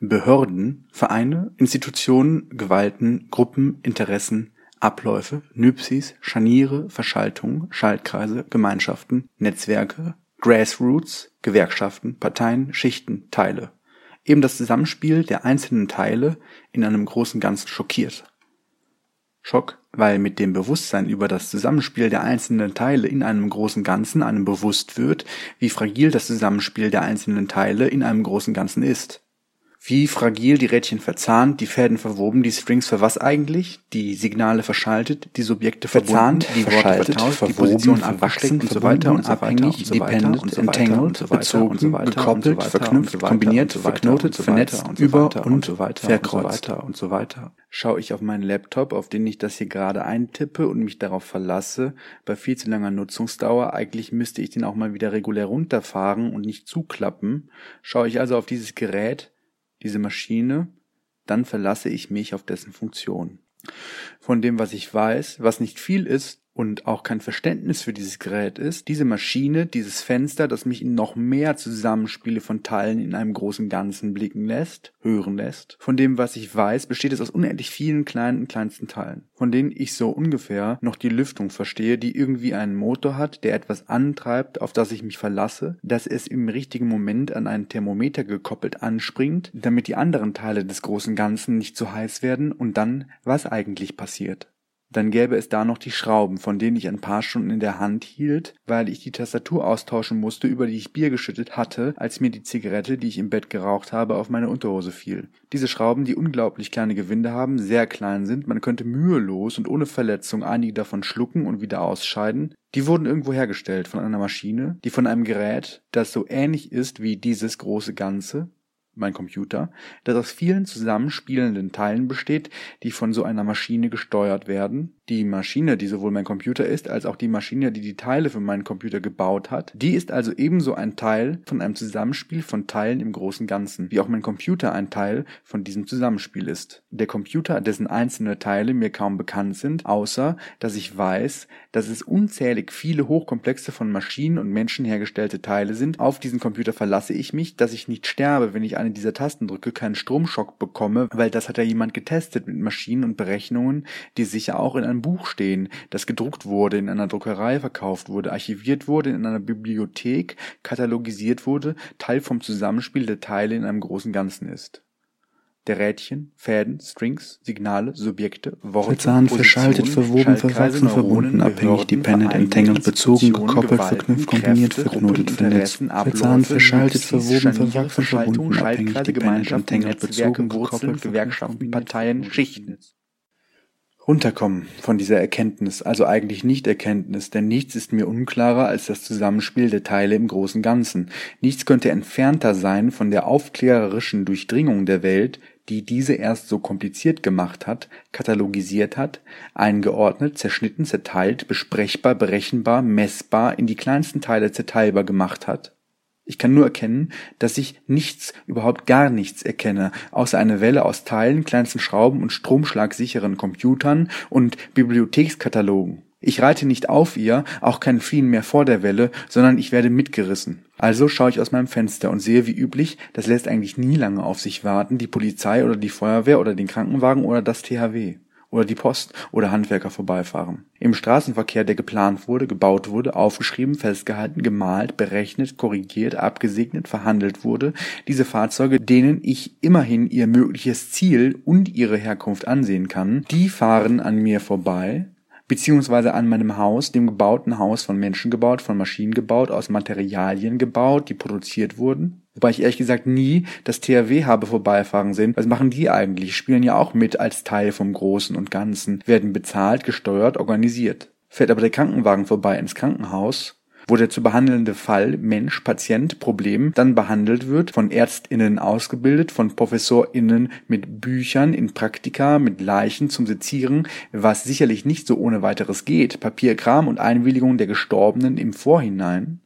Behörden, Vereine, Institutionen, Gewalten, Gruppen, Interessen, Abläufe, Nypsis, Scharniere, Verschaltungen, Schaltkreise, Gemeinschaften, Netzwerke, Grassroots, Gewerkschaften, Parteien, Schichten, Teile. Eben das Zusammenspiel der einzelnen Teile in einem großen Ganzen schockiert. Schock, weil mit dem Bewusstsein über das Zusammenspiel der einzelnen Teile in einem großen Ganzen einem bewusst wird, wie fragil das Zusammenspiel der einzelnen Teile in einem großen Ganzen ist. Wie fragil die Rädchen verzahnt, die Fäden verwoben, die Strings für was eigentlich? Die Signale verschaltet, die Subjekte verzahnt, die Worte vertauscht, die Positionen abwachsen und so weiter und abhängig, dependent, entangled, bezogen, gekoppelt, verknüpft, kombiniert, verknotet, vernetzt, über und verkreuzt und so weiter. Schaue ich auf meinen Laptop, auf den ich das hier gerade eintippe und mich darauf verlasse, bei viel zu langer Nutzungsdauer, eigentlich müsste ich den auch mal wieder regulär runterfahren und nicht zuklappen, schaue ich also auf dieses Gerät, diese Maschine, dann verlasse ich mich auf dessen Funktion. Von dem, was ich weiß, was nicht viel ist, und auch kein Verständnis für dieses Gerät ist, diese Maschine, dieses Fenster, das mich in noch mehr Zusammenspiele von Teilen in einem großen Ganzen blicken lässt, hören lässt. Von dem, was ich weiß, besteht es aus unendlich vielen kleinen und kleinsten Teilen, von denen ich so ungefähr noch die Lüftung verstehe, die irgendwie einen Motor hat, der etwas antreibt, auf das ich mich verlasse, dass es im richtigen Moment an einen Thermometer gekoppelt anspringt, damit die anderen Teile des großen Ganzen nicht zu heiß werden und dann, was eigentlich passiert. Dann gäbe es da noch die Schrauben, von denen ich ein paar Stunden in der Hand hielt, weil ich die Tastatur austauschen musste, über die ich Bier geschüttet hatte, als mir die Zigarette, die ich im Bett geraucht habe, auf meine Unterhose fiel. Diese Schrauben, die unglaublich kleine Gewinde haben, sehr klein sind, man könnte mühelos und ohne Verletzung einige davon schlucken und wieder ausscheiden, die wurden irgendwo hergestellt von einer Maschine, die von einem Gerät, das so ähnlich ist wie dieses große Ganze, mein Computer, das aus vielen zusammenspielenden Teilen besteht, die von so einer Maschine gesteuert werden. Die Maschine, die sowohl mein Computer ist, als auch die Maschine, die die Teile für meinen Computer gebaut hat, die ist also ebenso ein Teil von einem Zusammenspiel von Teilen im großen Ganzen, wie auch mein Computer ein Teil von diesem Zusammenspiel ist. Der Computer, dessen einzelne Teile mir kaum bekannt sind, außer dass ich weiß, dass es unzählig viele hochkomplexe von Maschinen und Menschen hergestellte Teile sind. Auf diesen Computer verlasse ich mich, dass ich nicht sterbe, wenn ich eine dieser Tasten drücke, keinen Stromschock bekomme, weil das hat ja jemand getestet mit Maschinen und Berechnungen, die sicher auch in einem Buch stehen, das gedruckt wurde, in einer Druckerei verkauft wurde, archiviert wurde, in einer Bibliothek katalogisiert wurde, Teil vom Zusammenspiel der Teile in einem großen Ganzen ist der Rädchen, Fäden, Strings, Signale, Subjekte, Worte, Verzahnt, verschaltet, verwoben, verwachsen, verbunden, abhängig, dependent, entangled, bezogen, gekoppelt, verknüpft, kombiniert, verknotet, vernetzt. Verzahnt, verschaltet, verwoben, verwachsen, verbunden, abhängig, dependent, entangled, bezogen, gekoppelt, Gewerkschaften, Parteien, Schichten. Runterkommen von dieser Erkenntnis, also eigentlich Nicht-Erkenntnis, denn nichts ist mir unklarer als das Zusammenspiel der Teile im großen Ganzen. Nichts könnte entfernter sein von der aufklärerischen Durchdringung der Welt, die diese erst so kompliziert gemacht hat, katalogisiert hat, eingeordnet, zerschnitten, zerteilt, besprechbar, berechenbar, messbar, in die kleinsten Teile zerteilbar gemacht hat. Ich kann nur erkennen, dass ich nichts, überhaupt gar nichts erkenne, außer eine Welle aus Teilen, kleinsten Schrauben und stromschlagsicheren Computern und Bibliothekskatalogen. Ich reite nicht auf ihr, auch kein Fliehen mehr vor der Welle, sondern ich werde mitgerissen. Also schaue ich aus meinem Fenster und sehe wie üblich, das lässt eigentlich nie lange auf sich warten, die Polizei oder die Feuerwehr oder den Krankenwagen oder das THW oder die Post oder Handwerker vorbeifahren. Im Straßenverkehr, der geplant wurde, gebaut wurde, aufgeschrieben, festgehalten, gemalt, berechnet, korrigiert, abgesegnet, verhandelt wurde, diese Fahrzeuge, denen ich immerhin ihr mögliches Ziel und ihre Herkunft ansehen kann, die fahren an mir vorbei, beziehungsweise an meinem Haus, dem gebauten Haus von Menschen gebaut, von Maschinen gebaut, aus Materialien gebaut, die produziert wurden. Wobei ich ehrlich gesagt nie das THW habe vorbeifahren sehen. Was machen die eigentlich? Spielen ja auch mit als Teil vom Großen und Ganzen, werden bezahlt, gesteuert, organisiert. Fährt aber der Krankenwagen vorbei ins Krankenhaus, wo der zu behandelnde Fall Mensch, Patient, Problem dann behandelt wird, von ÄrztInnen ausgebildet, von ProfessorInnen mit Büchern in Praktika, mit Leichen zum Sezieren, was sicherlich nicht so ohne weiteres geht, Papierkram und Einwilligung der Gestorbenen im Vorhinein.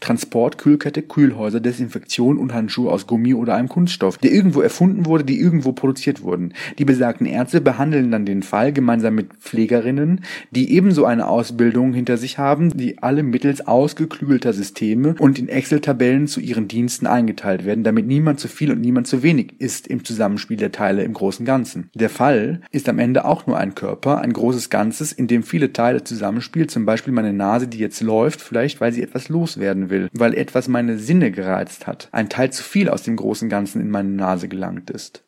Transport, Kühlkette, Kühlhäuser, Desinfektion und Handschuhe aus Gummi oder einem Kunststoff, der irgendwo erfunden wurde, die irgendwo produziert wurden. Die besagten Ärzte behandeln dann den Fall gemeinsam mit Pflegerinnen, die ebenso eine Ausbildung hinter sich haben, die alle mittels ausgeklügelter Systeme und in Excel-Tabellen zu ihren Diensten eingeteilt werden, damit niemand zu viel und niemand zu wenig ist im Zusammenspiel der Teile im großen Ganzen. Der Fall ist am Ende auch nur ein Körper, ein großes Ganzes, in dem viele Teile zusammenspielen, zum Beispiel meine Nase, die jetzt läuft, vielleicht weil sie etwas loswerden werden will, weil etwas meine Sinne gereizt hat, ein Teil zu viel aus dem großen Ganzen in meine Nase gelangt ist.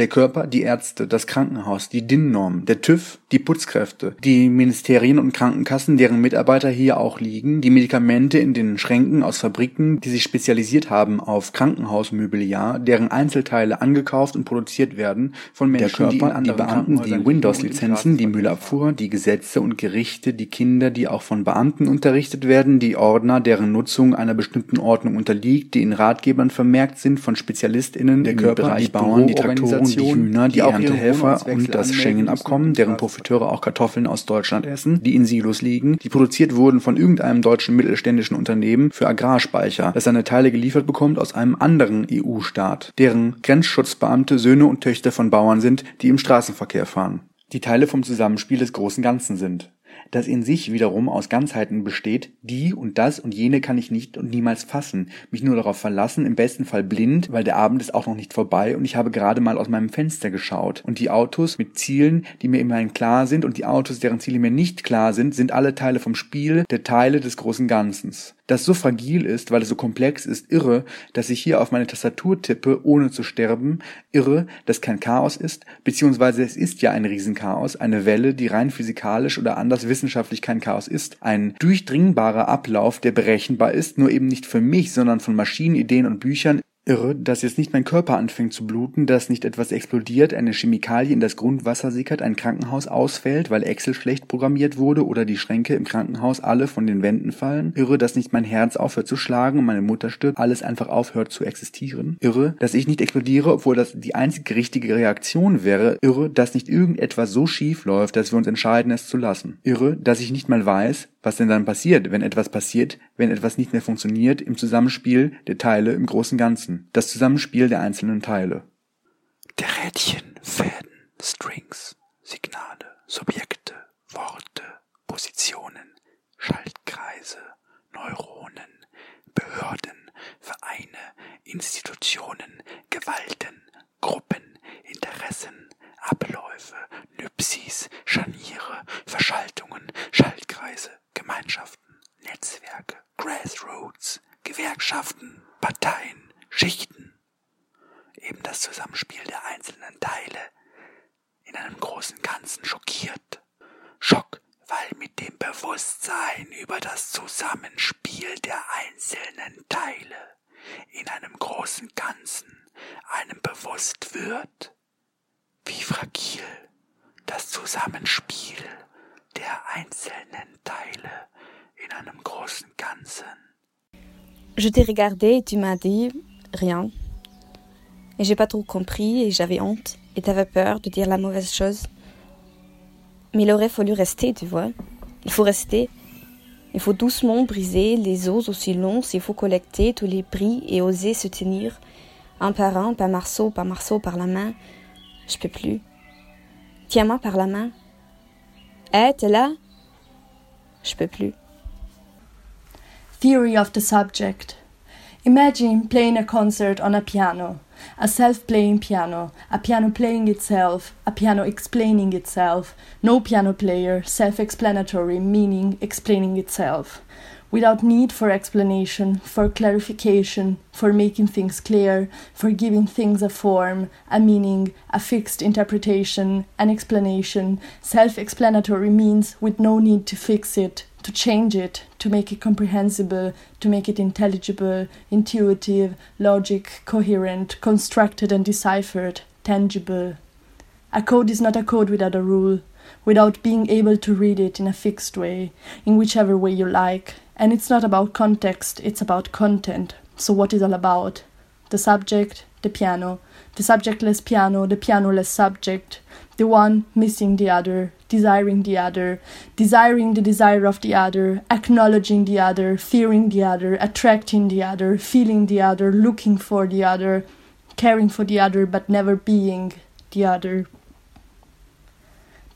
Der Körper, die Ärzte, das Krankenhaus, die DIN-Norm, der TÜV, die Putzkräfte, die Ministerien und Krankenkassen, deren Mitarbeiter hier auch liegen, die Medikamente in den Schränken aus Fabriken, die sich spezialisiert haben auf Krankenhausmobiliar, deren Einzelteile angekauft und produziert werden von Menschen, der Körper, die, die Beamten, die Windows-Lizenzen, die Müllabfuhr, die Gesetze und Gerichte, die Kinder, die auch von Beamten unterrichtet werden, die Ordner, deren Nutzung einer bestimmten Ordnung unterliegt, die in Ratgebern vermerkt sind von SpezialistInnen der Körper, die Bauern, die Traktoren, die Hühner, die, die Erntehelfer und das Schengen-Abkommen, deren Profiteure auch Kartoffeln aus Deutschland essen, die in Silos liegen, die produziert wurden von irgendeinem deutschen mittelständischen Unternehmen für Agrarspeicher, das seine Teile geliefert bekommt aus einem anderen EU-Staat, deren Grenzschutzbeamte Söhne und Töchter von Bauern sind, die im Straßenverkehr fahren. Die Teile vom Zusammenspiel des großen Ganzen sind das in sich wiederum aus Ganzheiten besteht, die und das und jene kann ich nicht und niemals fassen, mich nur darauf verlassen, im besten Fall blind, weil der Abend ist auch noch nicht vorbei und ich habe gerade mal aus meinem Fenster geschaut und die Autos mit Zielen, die mir immerhin klar sind und die Autos, deren Ziele mir nicht klar sind, sind alle Teile vom Spiel der Teile des großen Ganzens. Das so fragil ist, weil es so komplex ist, irre, dass ich hier auf meine Tastatur tippe, ohne zu sterben, irre, dass kein Chaos ist, beziehungsweise es ist ja ein Riesenchaos, eine Welle, die rein physikalisch oder anders wissenschaftlich kein Chaos ist, ein durchdringbarer Ablauf, der berechenbar ist, nur eben nicht für mich, sondern von Maschinen, Ideen und Büchern, irre, dass jetzt nicht mein Körper anfängt zu bluten, dass nicht etwas explodiert, eine Chemikalie in das Grundwasser sickert, ein Krankenhaus ausfällt, weil Excel schlecht programmiert wurde oder die Schränke im Krankenhaus alle von den Wänden fallen. Irre, dass nicht mein Herz aufhört zu schlagen meine Mutter stirbt, alles einfach aufhört zu existieren. Irre, dass ich nicht explodiere, obwohl das die einzige richtige Reaktion wäre. Irre, dass nicht irgendetwas so schief läuft, dass wir uns entscheiden, es zu lassen. Irre, dass ich nicht mal weiß, was denn dann passiert, wenn etwas passiert, wenn etwas nicht mehr funktioniert im Zusammenspiel der Teile im großen Ganzen. Das Zusammenspiel der einzelnen Teile. Der Rädchen, Fäden, Strings, Signale, Subjekte, Worte, Positionen, Schaltkreise, Neuronen, Behörden, Vereine, Institutionen, Gewalten, Gruppen, Interessen, Abläufe, Nypsis, Scharniere, Verschaltungen, Schaltkreise, Gemeinschaften, Netzwerke, Grassroots, Gewerkschaften, Parteien, Schichten. Eben das Zusammenspiel der einzelnen Teile in einem großen Ganzen schockiert. Schock, weil mit dem Bewusstsein über das Zusammenspiel der einzelnen Teile in einem großen Ganzen einem bewusst wird, wie fragil das Zusammenspiel der einzelnen Teile in einem großen Ganzen. Je t'ai regardé et tu m'as dit rien. Et j'ai pas trop compris et j'avais honte et t'avais peur de dire la mauvaise chose. Mais il aurait fallu rester, tu vois. Il faut rester. Il faut doucement briser les os aussi longs s'il faut collecter tous les bris et oser se tenir, un par un, par morceau par morceau, par la main. Je peux plus. Tiens-moi par la main. Eh, t'es là? Je peux plus. Theory of the subject. Imagine playing a concert on a piano, a self playing piano, a piano playing itself, a piano explaining itself, no piano player, self explanatory, meaning explaining itself, without need for explanation, for clarification, for making things clear, for giving things a form, a meaning, a fixed interpretation, an explanation. Self explanatory means with no need to fix it, to change it, to make it comprehensible, to make it intelligible, intuitive, logic, coherent, constructed and deciphered, tangible. A code is not a code without a rule, without being able to read it in a fixed way, in whichever way you like. And it's not about context, it's about content. So, what is all about? The subject, the piano, the subjectless piano, the pianoless subject, the one missing the other, desiring the other, desiring the desire of the other, acknowledging the other, fearing the other, attracting the other, feeling the other, looking for the other, caring for the other, but never being the other.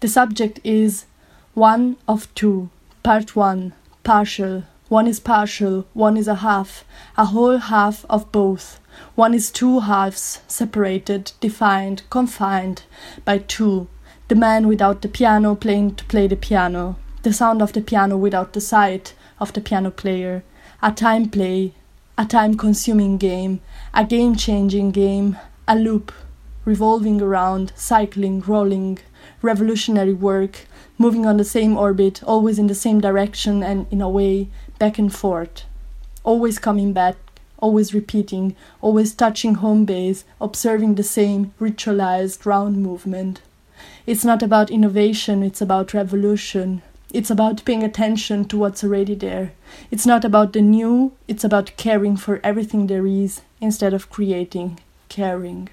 The subject is one of two, part one, partial. One is partial, one is a half, a whole half of both. One is two halves, separated, defined, confined by two. The man without the piano playing to play the piano, the sound of the piano without the sight of the piano player, a time play, a time consuming game, a game changing game, a loop, revolving around, cycling, rolling, revolutionary work, moving on the same orbit, always in the same direction and in a way, back and forth, always coming back, always repeating, always touching home base, observing the same ritualized round movement. It's not about innovation, it's about revolution. It's about paying attention to what's already there. It's not about the new, it's about caring for everything there is instead of creating, caring.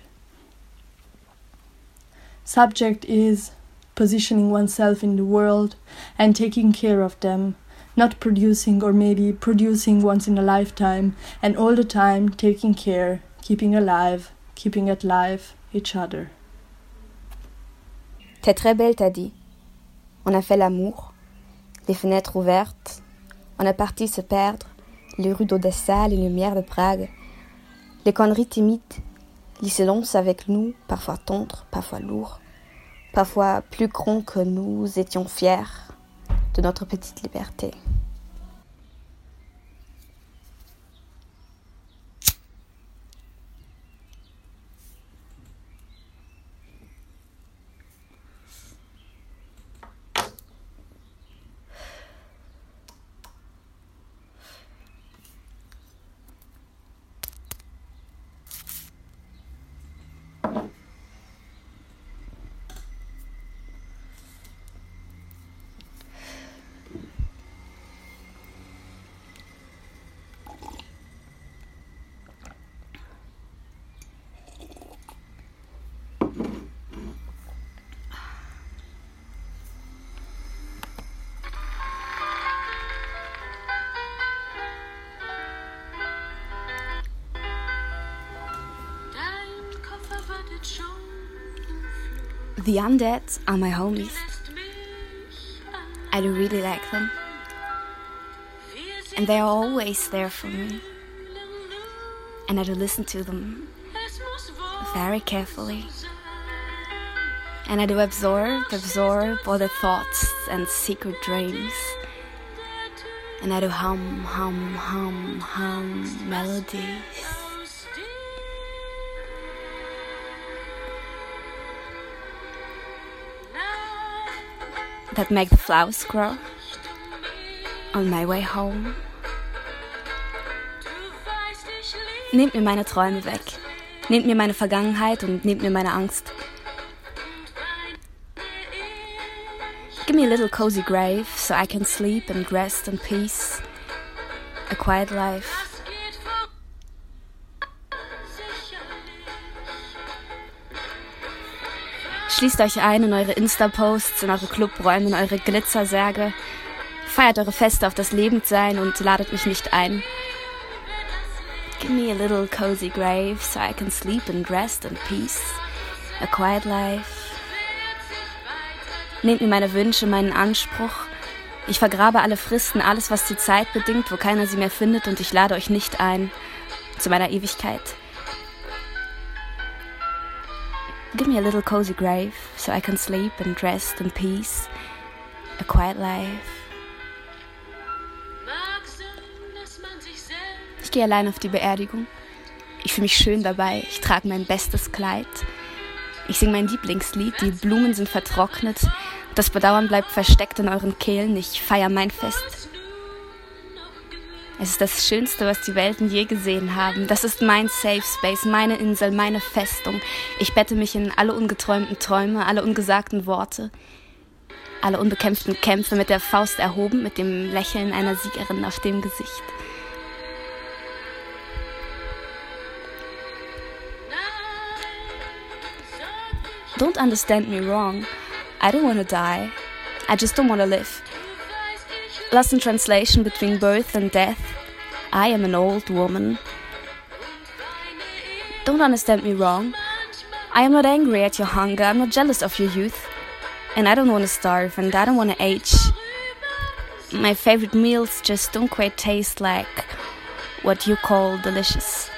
Subject is positioning oneself in the world and taking care of them, not producing or maybe producing once in a lifetime, and all the time taking care, keeping alive, keeping at life each other. T'es très belle, t'as dit. On a fait l'amour, les fenêtres ouvertes, on est parti se perdre, les rues d'Odessa, les lumières de Prague, les conneries timides, les silences avec nous, parfois tendres, parfois lourds, parfois plus grands que nous étions fiers de notre petite liberté. The undead are my homies. I do really like them. And they are always there for me. And I do listen to them very carefully. And I do absorb, absorb all the thoughts and secret dreams. And I do hum, hum, hum, hum melodies. That make the flowers grow on my way home. Nehmt mir meine Träume weg. Nehmt mir meine Vergangenheit und nehmt mir meine Angst. Give me a little cozy grave so I can sleep and rest in peace. A quiet life. Schließt euch ein in eure Insta-Posts, in eure Clubräume, in eure Glitzersärge. Feiert eure Feste auf das Lebendsein und ladet mich nicht ein. Give me a little cozy grave so I can sleep and rest in peace. A quiet life. Nehmt mir meine Wünsche, meinen Anspruch. Ich vergrabe alle Fristen, alles, was die Zeit bedingt, wo keiner sie mehr findet, und ich lade euch nicht ein zu meiner Ewigkeit. Give me a little cozy grave so I can sleep and rest in peace. A quiet life. Ich gehe allein auf die Beerdigung. Ich fühle mich schön dabei. Ich trage mein bestes Kleid. Ich singe mein Lieblingslied. Die Blumen sind vertrocknet. Das Bedauern bleibt versteckt in euren Kehlen. Ich feiere mein Fest. Es ist das Schönste, was die Welten je gesehen haben. Das ist mein Safe Space, meine Insel, meine Festung. Ich bette mich in alle ungeträumten Träume, alle ungesagten Worte, alle unbekämpften Kämpfe mit der Faust erhoben, mit dem Lächeln einer Siegerin auf dem Gesicht. Don't understand me wrong. I don't want to die. I just don't want to live. Lost in translation between birth and death. I am an old woman. Don't understand me wrong. I am not angry at your hunger, I'm not jealous of your youth. And I don't want to starve, and I don't want to age. My favorite meals just don't quite taste like what you call delicious.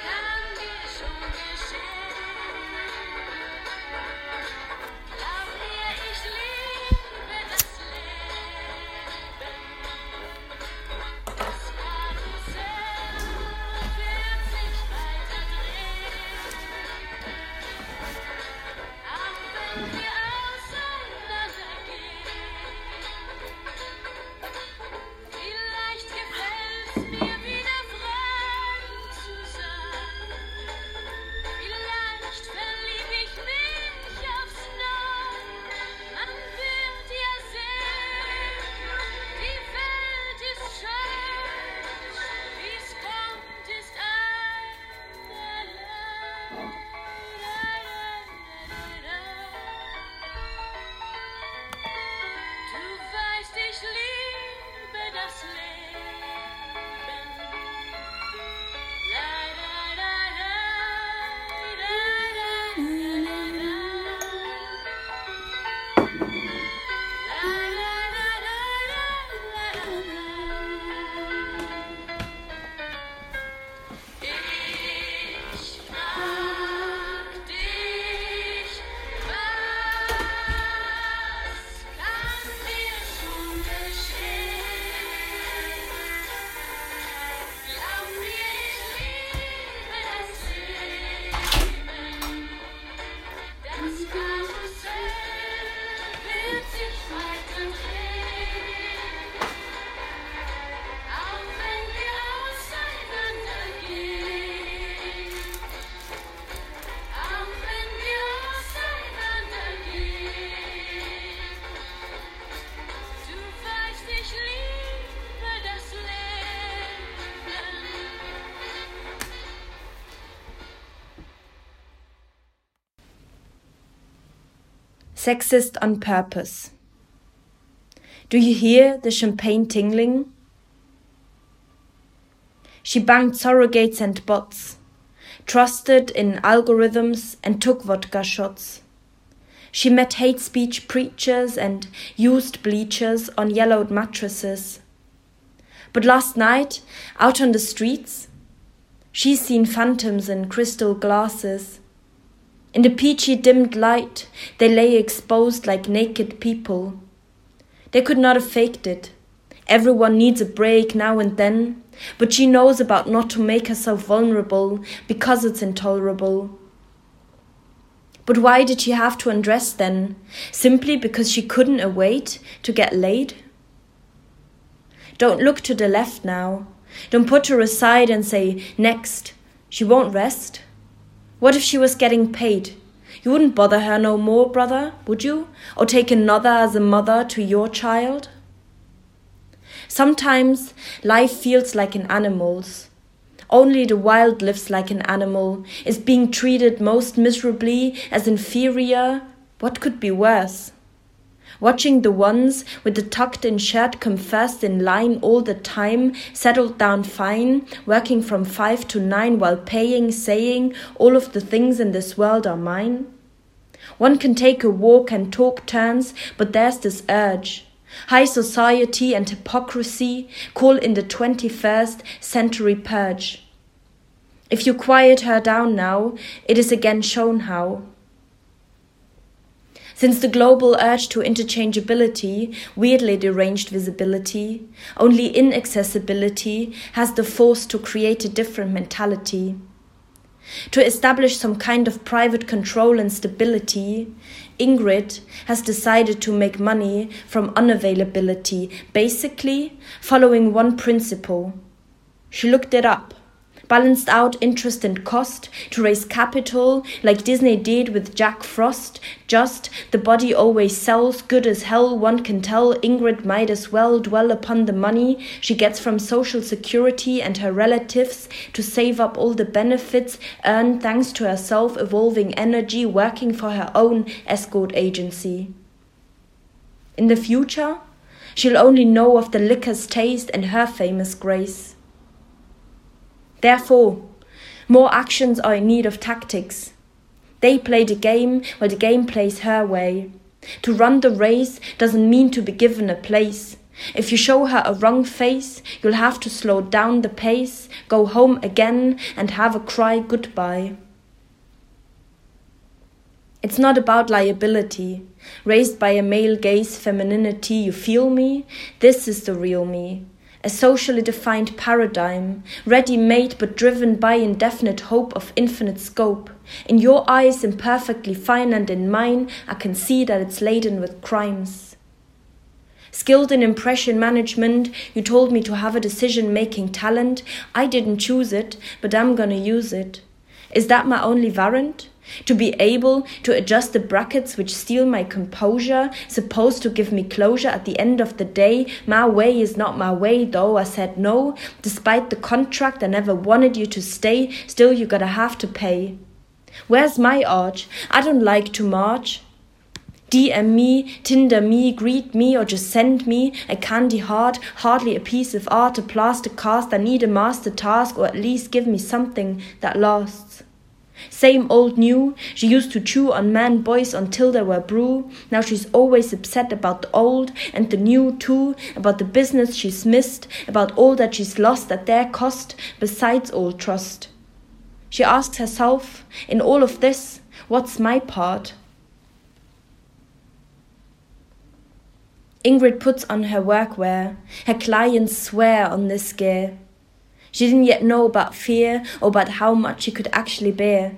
Sexist on purpose. Do you hear the champagne tingling? She banged surrogates and bots. trusted in algorithms, and took vodka shots. She met hate speech preachers and used bleachers on yellowed mattresses. But last night, out on the streets, she's seen phantoms in crystal glasses. In the peachy dimmed light, they lay exposed like naked people. They could not have faked it. Everyone needs a break now and then, but she knows about not to make herself vulnerable because it's intolerable. But why did she have to undress then? Simply because she couldn't await to get laid? Don't look to the left now. Don't put her aside and say, next. She won't rest. What if she was getting paid? You wouldn't bother her no more, brother, would you? Or take another as a mother to your child? Sometimes life feels like an animal's. Only the wild lives like an animal, is being treated most miserably as inferior. What could be worse? Watching the ones with the tucked in shirt come first in line all the time, settled down fine, working from five to nine while paying, saying, All of the things in this world are mine. One can take a walk and talk turns, but there's this urge. High society and hypocrisy call in the 21st century purge. If you quiet her down now, it is again shown how. Since the global urge to interchangeability, weirdly deranged visibility, only inaccessibility has the force to create a different mentality. To establish some kind of private control and stability, Ingrid has decided to make money from unavailability, basically following one principle. She looked it up balanced out interest and cost to raise capital like Disney did with Jack Frost. Just the body always sells, good as hell, one can tell. Ingrid might as well dwell upon the money she gets from Social Security and her relatives to save up all the benefits earned thanks to her self evolving energy working for her own escort agency. In the future, she'll only know of the liquor's taste and her famous grace. Therefore, more actions are in need of tactics. They play the game while the game plays her way. To run the race doesn't mean to be given a place. If you show her a wrong face, you'll have to slow down the pace, go home again, and have a cry goodbye. It's not about liability, raised by a male gaze femininity, you feel me? This is the real me a socially defined paradigm, ready made but driven by indefinite hope of infinite scope. In your eyes, imperfectly fine, and in mine, I can see that it's laden with crimes. Skilled in impression management, you told me to have a decision making talent. I didn't choose it, but I'm gonna use it. Is that my only warrant? To be able to adjust the brackets which steal my composure, supposed to give me closure at the end of the day. My way is not my way, though I said no. Despite the contract, I never wanted you to stay, still you gotta have to pay. Where's my arch? I don't like to march. DM me, Tinder me, greet me, or just send me a candy heart, hardly a piece of art, a plaster cast. I need a master task, or at least give me something that lasts. Same old new, she used to chew on man boys until they were brew. Now she's always upset about the old and the new too, about the business she's missed, about all that she's lost at their cost, besides all trust. She asks herself, in all of this, what's my part? Ingrid puts on her workwear. Her clients swear on this gear. She didn't yet know about fear or about how much she could actually bear.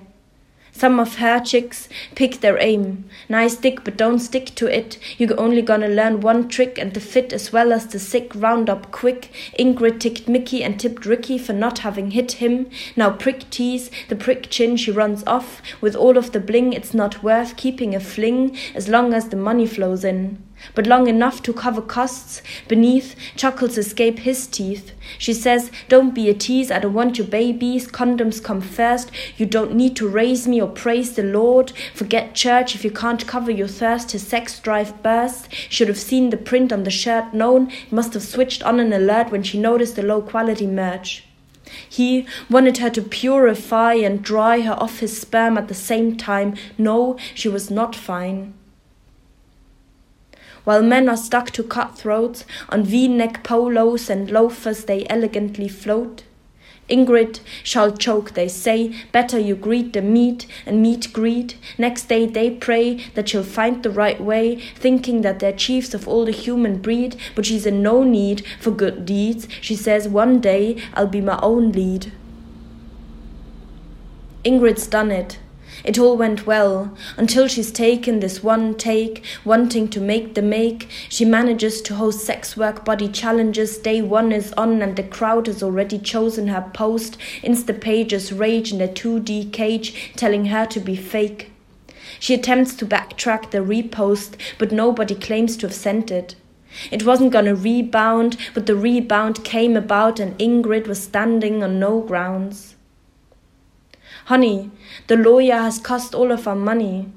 Some of her chicks pick their aim. Nice dick, but don't stick to it. You're only gonna learn one trick, and the fit as well as the sick round up quick. Ingrid ticked Mickey and tipped Ricky for not having hit him. Now prick tease, the prick chin she runs off. With all of the bling, it's not worth keeping a fling as long as the money flows in but long enough to cover costs. Beneath, chuckles escape his teeth. She says, Don't be a tease, I don't want your babies. Condoms come first. You don't need to raise me or praise the Lord. Forget church if you can't cover your thirst. His sex drive bursts Should have seen the print on the shirt known. Must have switched on an alert when she noticed the low quality merch. He wanted her to purify and dry her off his sperm at the same time. No, she was not fine. While men are stuck to cutthroats, on v neck polos and loafers they elegantly float. Ingrid shall choke, they say. Better you greet the meat and meat greet. Next day they pray that she'll find the right way, thinking that they're chiefs of all the human breed. But she's in no need for good deeds. She says, One day I'll be my own lead. Ingrid's done it. It all went well until she's taken this one take, wanting to make the make. She manages to host sex work body challenges. Day one is on, and the crowd has already chosen her post. Insta pages rage in a 2D cage, telling her to be fake. She attempts to backtrack the repost, but nobody claims to have sent it. It wasn't gonna rebound, but the rebound came about, and Ingrid was standing on no grounds. Honey, the lawyer has cost all of our money.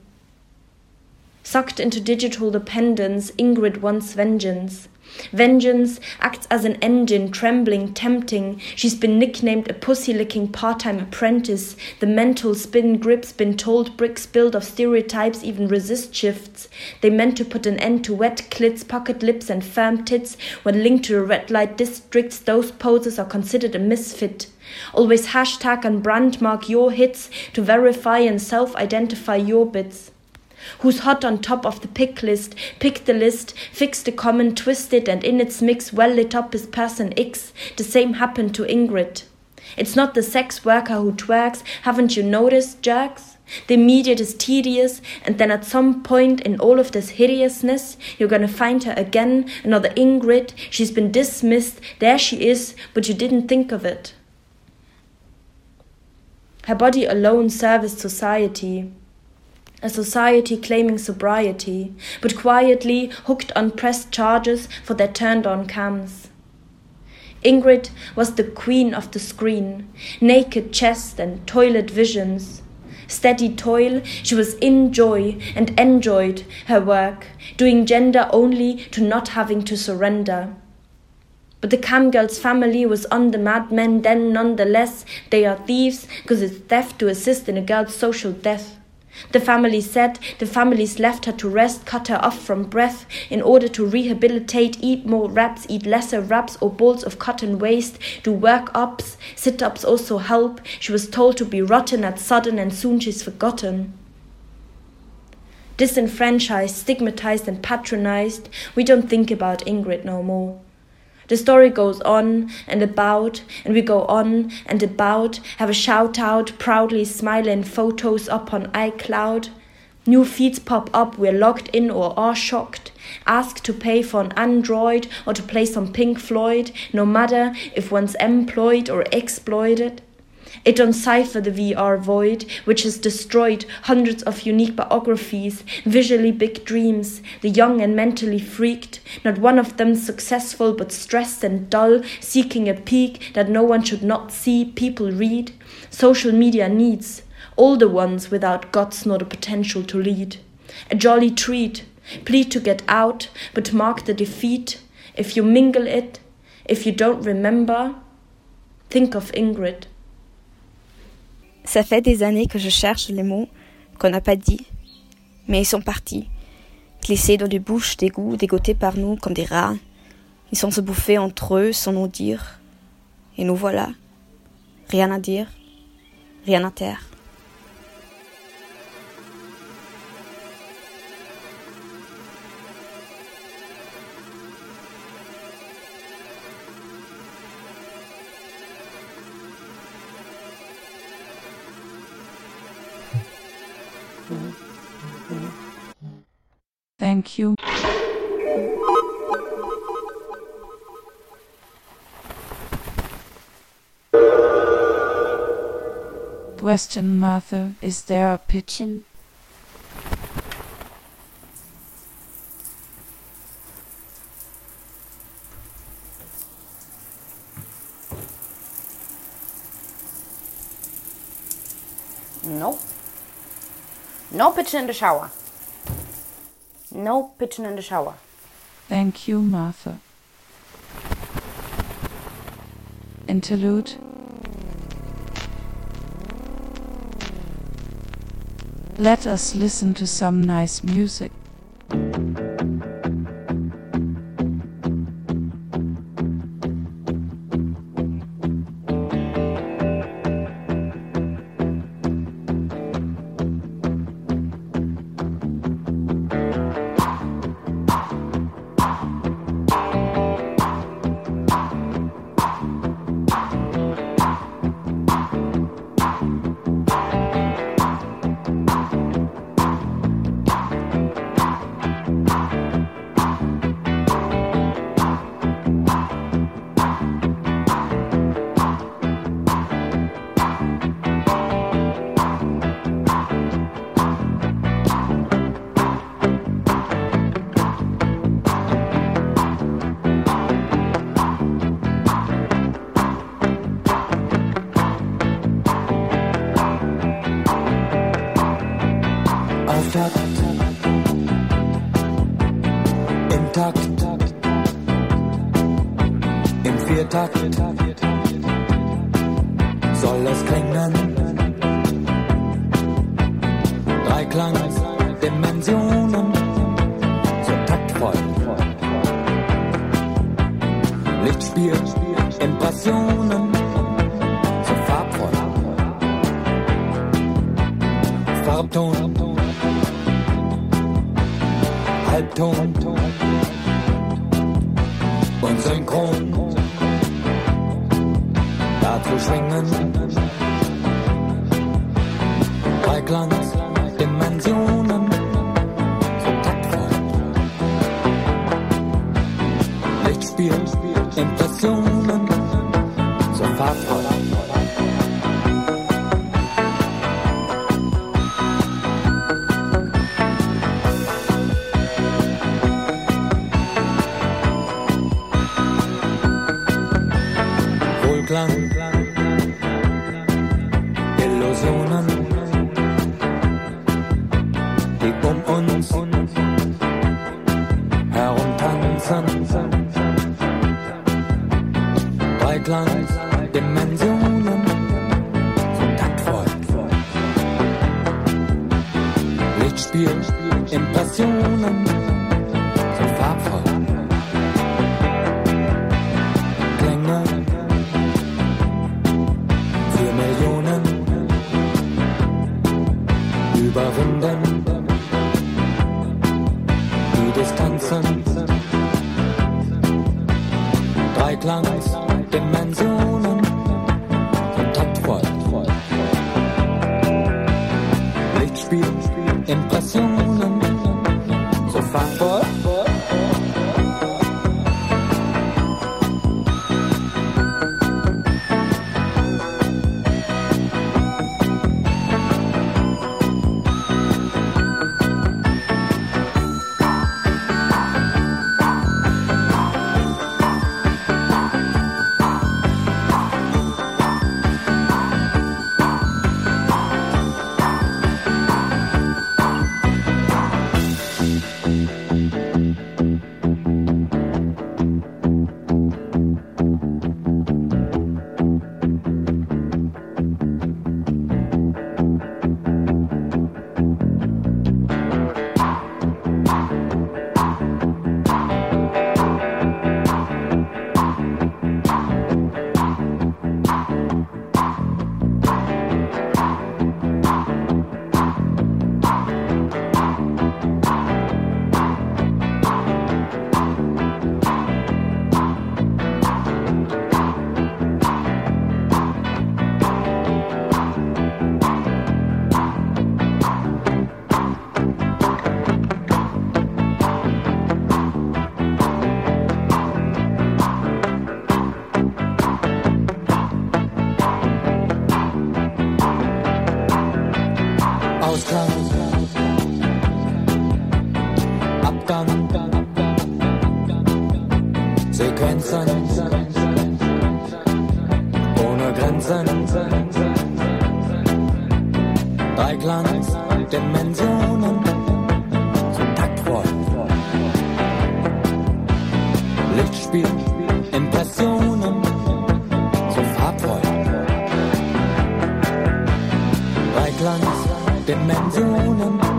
Sucked into digital dependence, Ingrid wants vengeance. Vengeance acts as an engine, trembling, tempting. She's been nicknamed a pussy licking part time apprentice. The mental spin grips, been told bricks built of stereotypes, even resist shifts. They meant to put an end to wet clits, pocket lips, and firm tits. When linked to the red light districts, those poses are considered a misfit. Always hashtag and brandmark your hits to verify and self identify your bits. Who's hot on top of the pick list? Pick the list, fix the comment, twist it, and in its mix, well lit up is person X. The same happened to Ingrid. It's not the sex worker who twerks, haven't you noticed, jerks? The immediate is tedious, and then at some point in all of this hideousness, you're gonna find her again, another Ingrid. She's been dismissed, there she is, but you didn't think of it. Her body alone serviced society. A society claiming sobriety, but quietly hooked on pressed charges for their turned on cams. Ingrid was the queen of the screen, naked chest and toilet visions. Steady toil, she was in joy and enjoyed her work, doing gender only to not having to surrender. But the cam girl's family was on the madmen, then nonetheless, they are thieves, because it's theft to assist in a girl's social death. The family said the families left her to rest, cut her off from breath in order to rehabilitate, eat more wraps, eat lesser wraps or balls of cotton waste, do work ups, sit ups also help. She was told to be rotten at sudden and soon she's forgotten. Disenfranchised, stigmatized, and patronized, we don't think about Ingrid no more. The story goes on and about, and we go on and about, have a shout out, proudly smiling photos up on iCloud. New feeds pop up, we're logged in or are shocked. Ask to pay for an Android or to play some Pink Floyd, no matter if one's employed or exploited. It uncipher the VR void, which has destroyed hundreds of unique biographies, visually big dreams, the young and mentally freaked, not one of them successful but stressed and dull, seeking a peak that no one should not see, people read. Social media needs, older ones without guts nor the potential to lead. A jolly treat, plead to get out, but mark the defeat. If you mingle it, if you don't remember, think of Ingrid. Ça fait des années que je cherche les mots qu'on n'a pas dit, mais ils sont partis, glissés dans des bouches d'égout, dégotés par nous comme des rats. Ils sont se bouffer entre eux sans nous dire. Et nous voilà. Rien à dire, rien à taire. Thank you. Question, Martha. Is there a pigeon? No. No pigeon in the shower. No pitching in the shower. Thank you, Martha. Interlude. Let us listen to some nice music. 难走难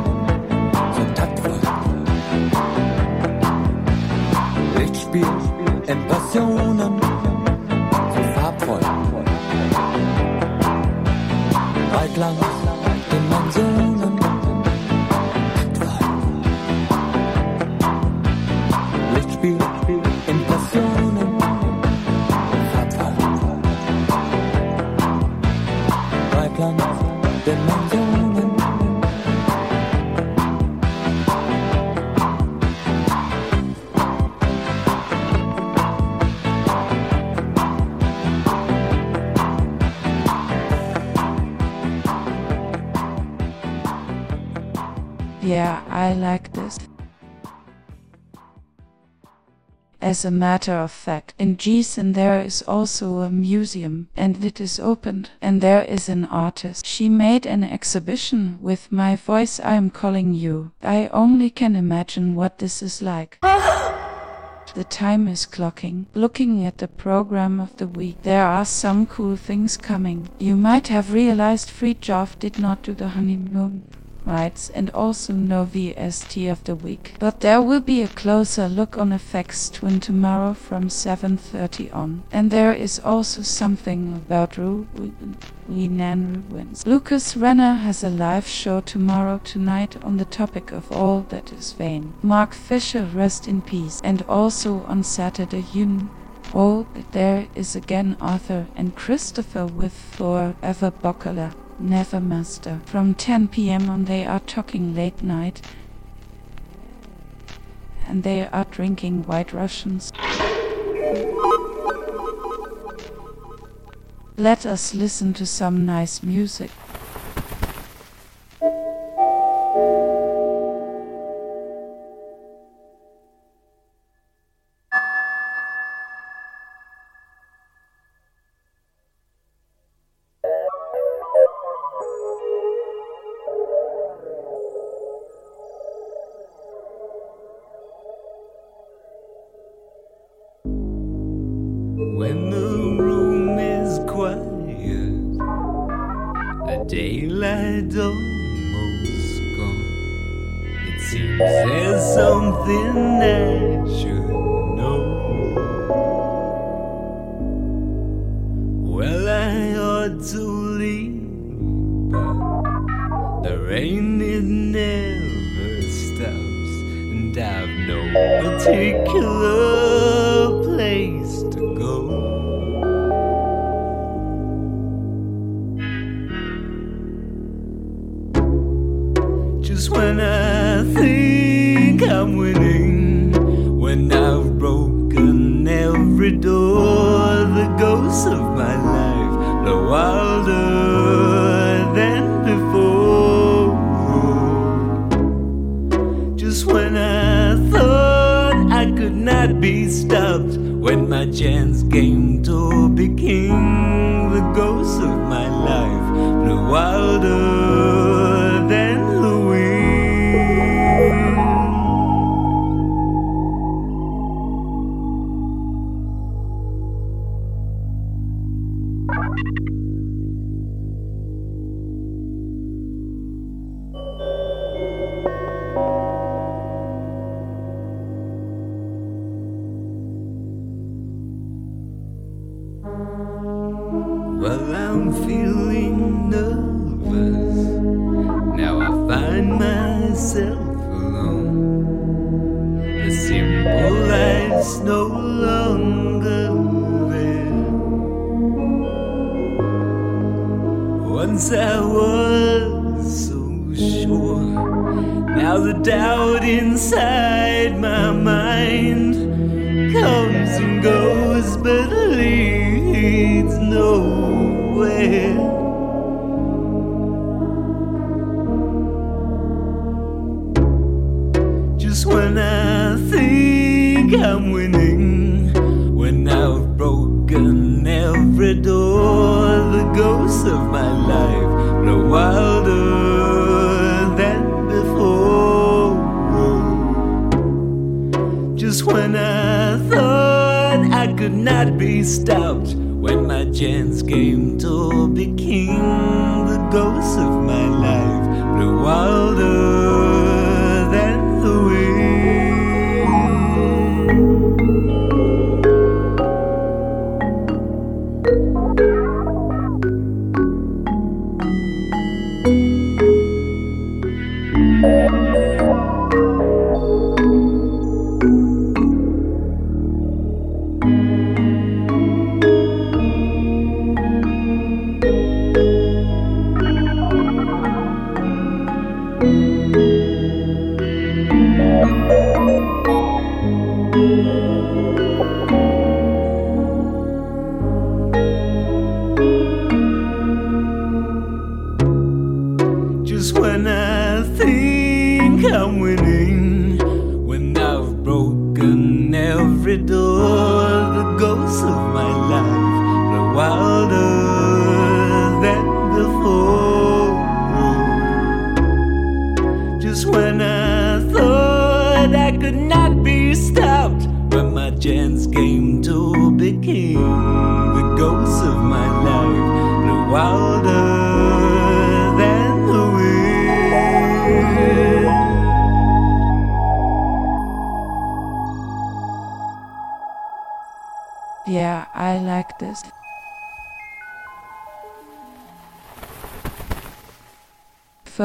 I like this. As a matter of fact, in Gießen there is also a museum, and it is opened, and there is an artist. She made an exhibition with my voice I am calling you. I only can imagine what this is like. The time is clocking. Looking at the program of the week, there are some cool things coming. You might have realized Fridtjof did not do the honeymoon rights and also no VST of the week. But there will be a closer look on FX Twin tomorrow from 7.30 on. And there is also something about Ruinen Ruins. Lucas Renner has a live show tomorrow tonight on the topic of all that is vain. Mark Fisher rest in peace. And also on Saturday you Oh, there is again Arthur and Christopher with Forever Boccola. Nevermaster. From 10 p.m. on they are talking late night and they are drinking white Russians. Let us listen to some nice music.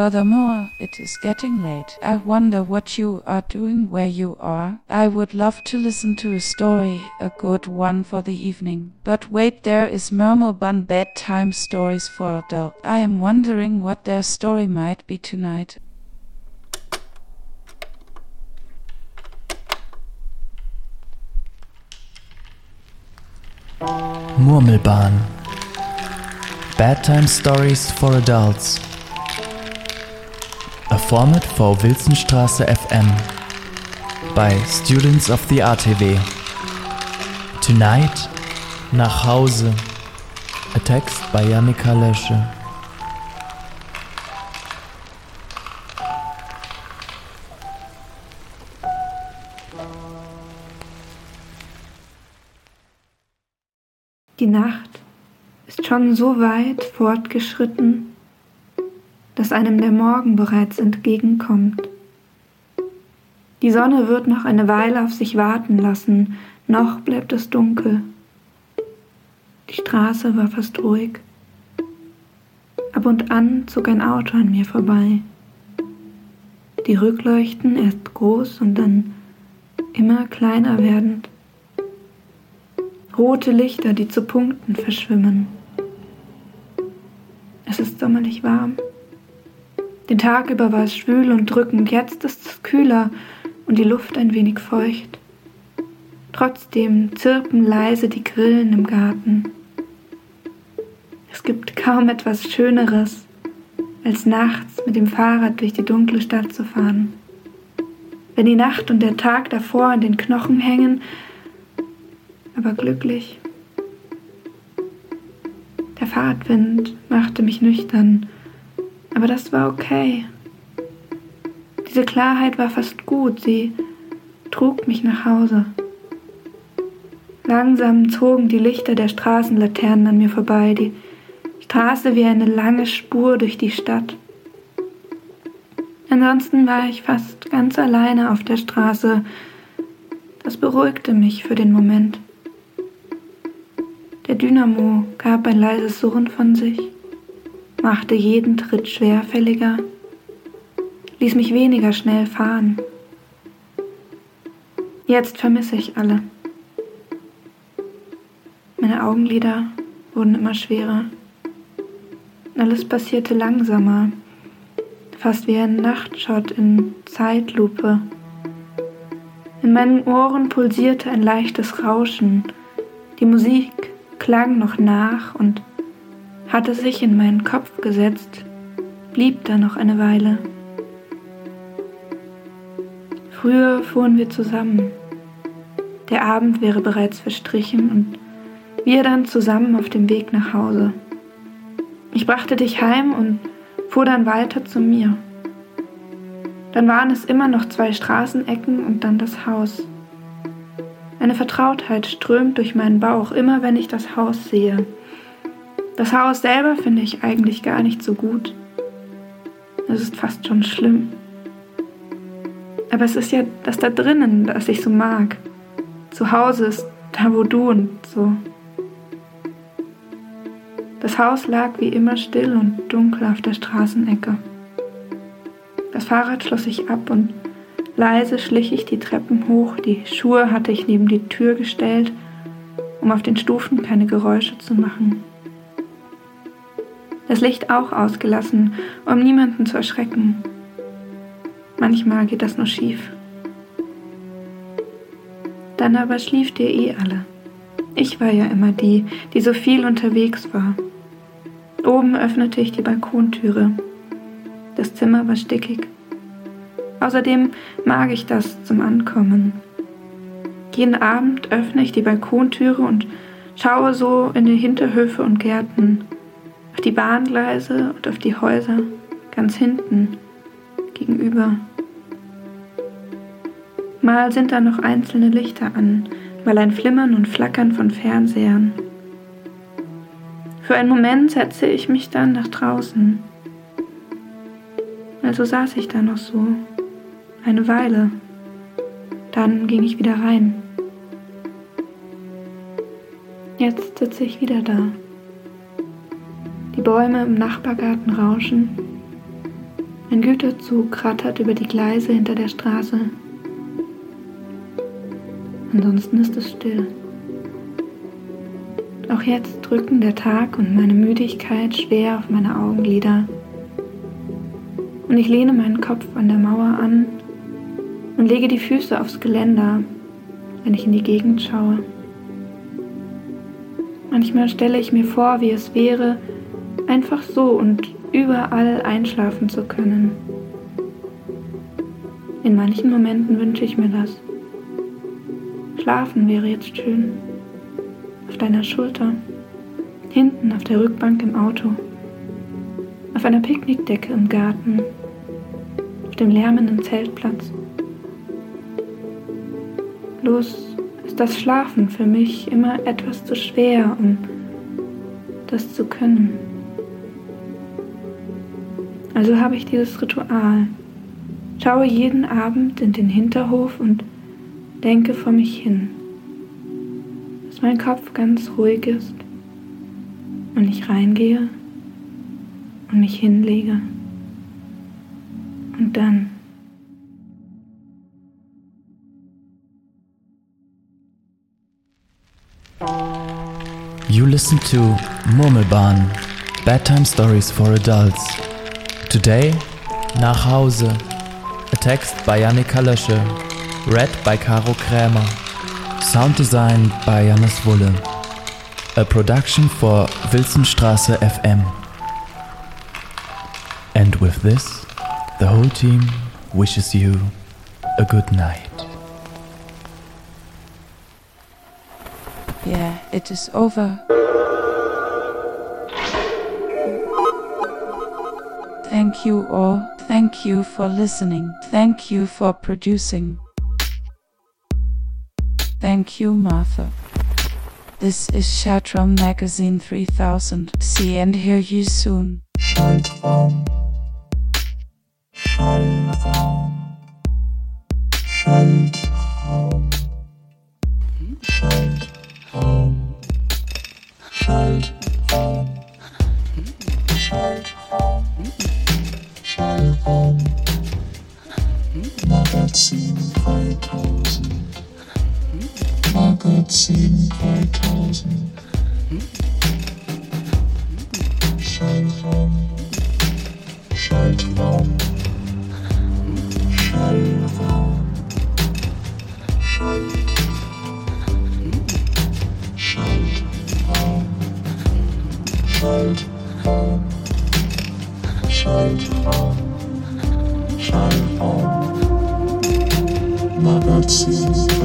Furthermore, it is getting late. I wonder what you are doing where you are. I would love to listen to a story, a good one for the evening. But wait, there is Murmelbun bedtime stories for adults. I am wondering what their story might be tonight. Murmelbahn Bedtime Stories for Adults A format for Wilsonstraße FM by Students of the RTW Tonight Nach Hause. A text by Jannika Lösche Die Nacht ist schon so weit fortgeschritten, dass einem der Morgen bereits entgegenkommt. Die Sonne wird noch eine Weile auf sich warten lassen, noch bleibt es dunkel. Die Straße war fast ruhig. Ab und an zog ein Auto an mir vorbei. Die Rückleuchten erst groß und dann immer kleiner werdend rote Lichter, die zu Punkten verschwimmen. Es ist sommerlich warm. Den Tag über war es schwül und drückend, jetzt ist es kühler und die Luft ein wenig feucht. Trotzdem zirpen leise die Grillen im Garten. Es gibt kaum etwas Schöneres, als nachts mit dem Fahrrad durch die dunkle Stadt zu fahren. Wenn die Nacht und der Tag davor an den Knochen hängen, aber glücklich. Der Fahrtwind machte mich nüchtern, aber das war okay. Diese Klarheit war fast gut, sie trug mich nach Hause. Langsam zogen die Lichter der Straßenlaternen an mir vorbei, die Straße wie eine lange Spur durch die Stadt. Ansonsten war ich fast ganz alleine auf der Straße. Das beruhigte mich für den Moment. Der Dynamo gab ein leises Surren von sich, machte jeden Tritt schwerfälliger, ließ mich weniger schnell fahren. Jetzt vermisse ich alle. Meine Augenlider wurden immer schwerer. Alles passierte langsamer, fast wie ein Nachtschott in Zeitlupe. In meinen Ohren pulsierte ein leichtes Rauschen. Die Musik klang noch nach und hatte sich in meinen Kopf gesetzt, blieb da noch eine Weile. Früher fuhren wir zusammen. Der Abend wäre bereits verstrichen und wir dann zusammen auf dem Weg nach Hause. Ich brachte dich heim und fuhr dann weiter zu mir. Dann waren es immer noch zwei Straßenecken und dann das Haus. Eine Vertrautheit strömt durch meinen Bauch, immer wenn ich das Haus sehe. Das Haus selber finde ich eigentlich gar nicht so gut. Es ist fast schon schlimm. Aber es ist ja das da drinnen, das ich so mag. Zu Hause ist da, wo du und so. Das Haus lag wie immer still und dunkel auf der Straßenecke. Das Fahrrad schloss sich ab und Leise schlich ich die Treppen hoch, die Schuhe hatte ich neben die Tür gestellt, um auf den Stufen keine Geräusche zu machen. Das Licht auch ausgelassen, um niemanden zu erschrecken. Manchmal geht das nur schief. Dann aber schlieft ihr eh alle. Ich war ja immer die, die so viel unterwegs war. Oben öffnete ich die Balkontüre. Das Zimmer war stickig. Außerdem mag ich das zum Ankommen. Jeden Abend öffne ich die Balkontüre und schaue so in die Hinterhöfe und Gärten, auf die Bahngleise und auf die Häuser ganz hinten gegenüber. Mal sind da noch einzelne Lichter an, mal ein Flimmern und Flackern von Fernsehern. Für einen Moment setze ich mich dann nach draußen. Also saß ich da noch so, eine Weile. Dann ging ich wieder rein. Jetzt sitze ich wieder da. Die Bäume im Nachbargarten rauschen. Ein Güterzug rattert über die Gleise hinter der Straße. Ansonsten ist es still. Auch jetzt drücken der Tag und meine Müdigkeit schwer auf meine Augenlider. Und ich lehne meinen Kopf an der Mauer an und lege die Füße aufs Geländer, wenn ich in die Gegend schaue. Manchmal stelle ich mir vor, wie es wäre, einfach so und überall einschlafen zu können. In manchen Momenten wünsche ich mir das. Schlafen wäre jetzt schön. Auf deiner Schulter, hinten auf der Rückbank im Auto, auf einer Picknickdecke im Garten, auf dem lärmenden Zeltplatz. Bloß ist das Schlafen für mich immer etwas zu schwer, um das zu können. Also habe ich dieses Ritual, schaue jeden Abend in den Hinterhof und denke vor mich hin, dass mein Kopf ganz ruhig ist und ich reingehe und mich hinlege. Und dann You listen to Murmelbahn, Bedtime Stories for Adults. Today, Nach Hause, a text by Annika Lösche, read by Caro Krämer, sound design by Janis Wulle, a production for Wilsonstraße FM. And with this, the whole team wishes you a good night. Yeah, it is over. Thank you all. Thank you for listening. Thank you for producing. Thank you, Martha. This is Chatron Magazine 3000. See and hear you soon. Hmm? Magazin 3000. Magazin 3000. Magazin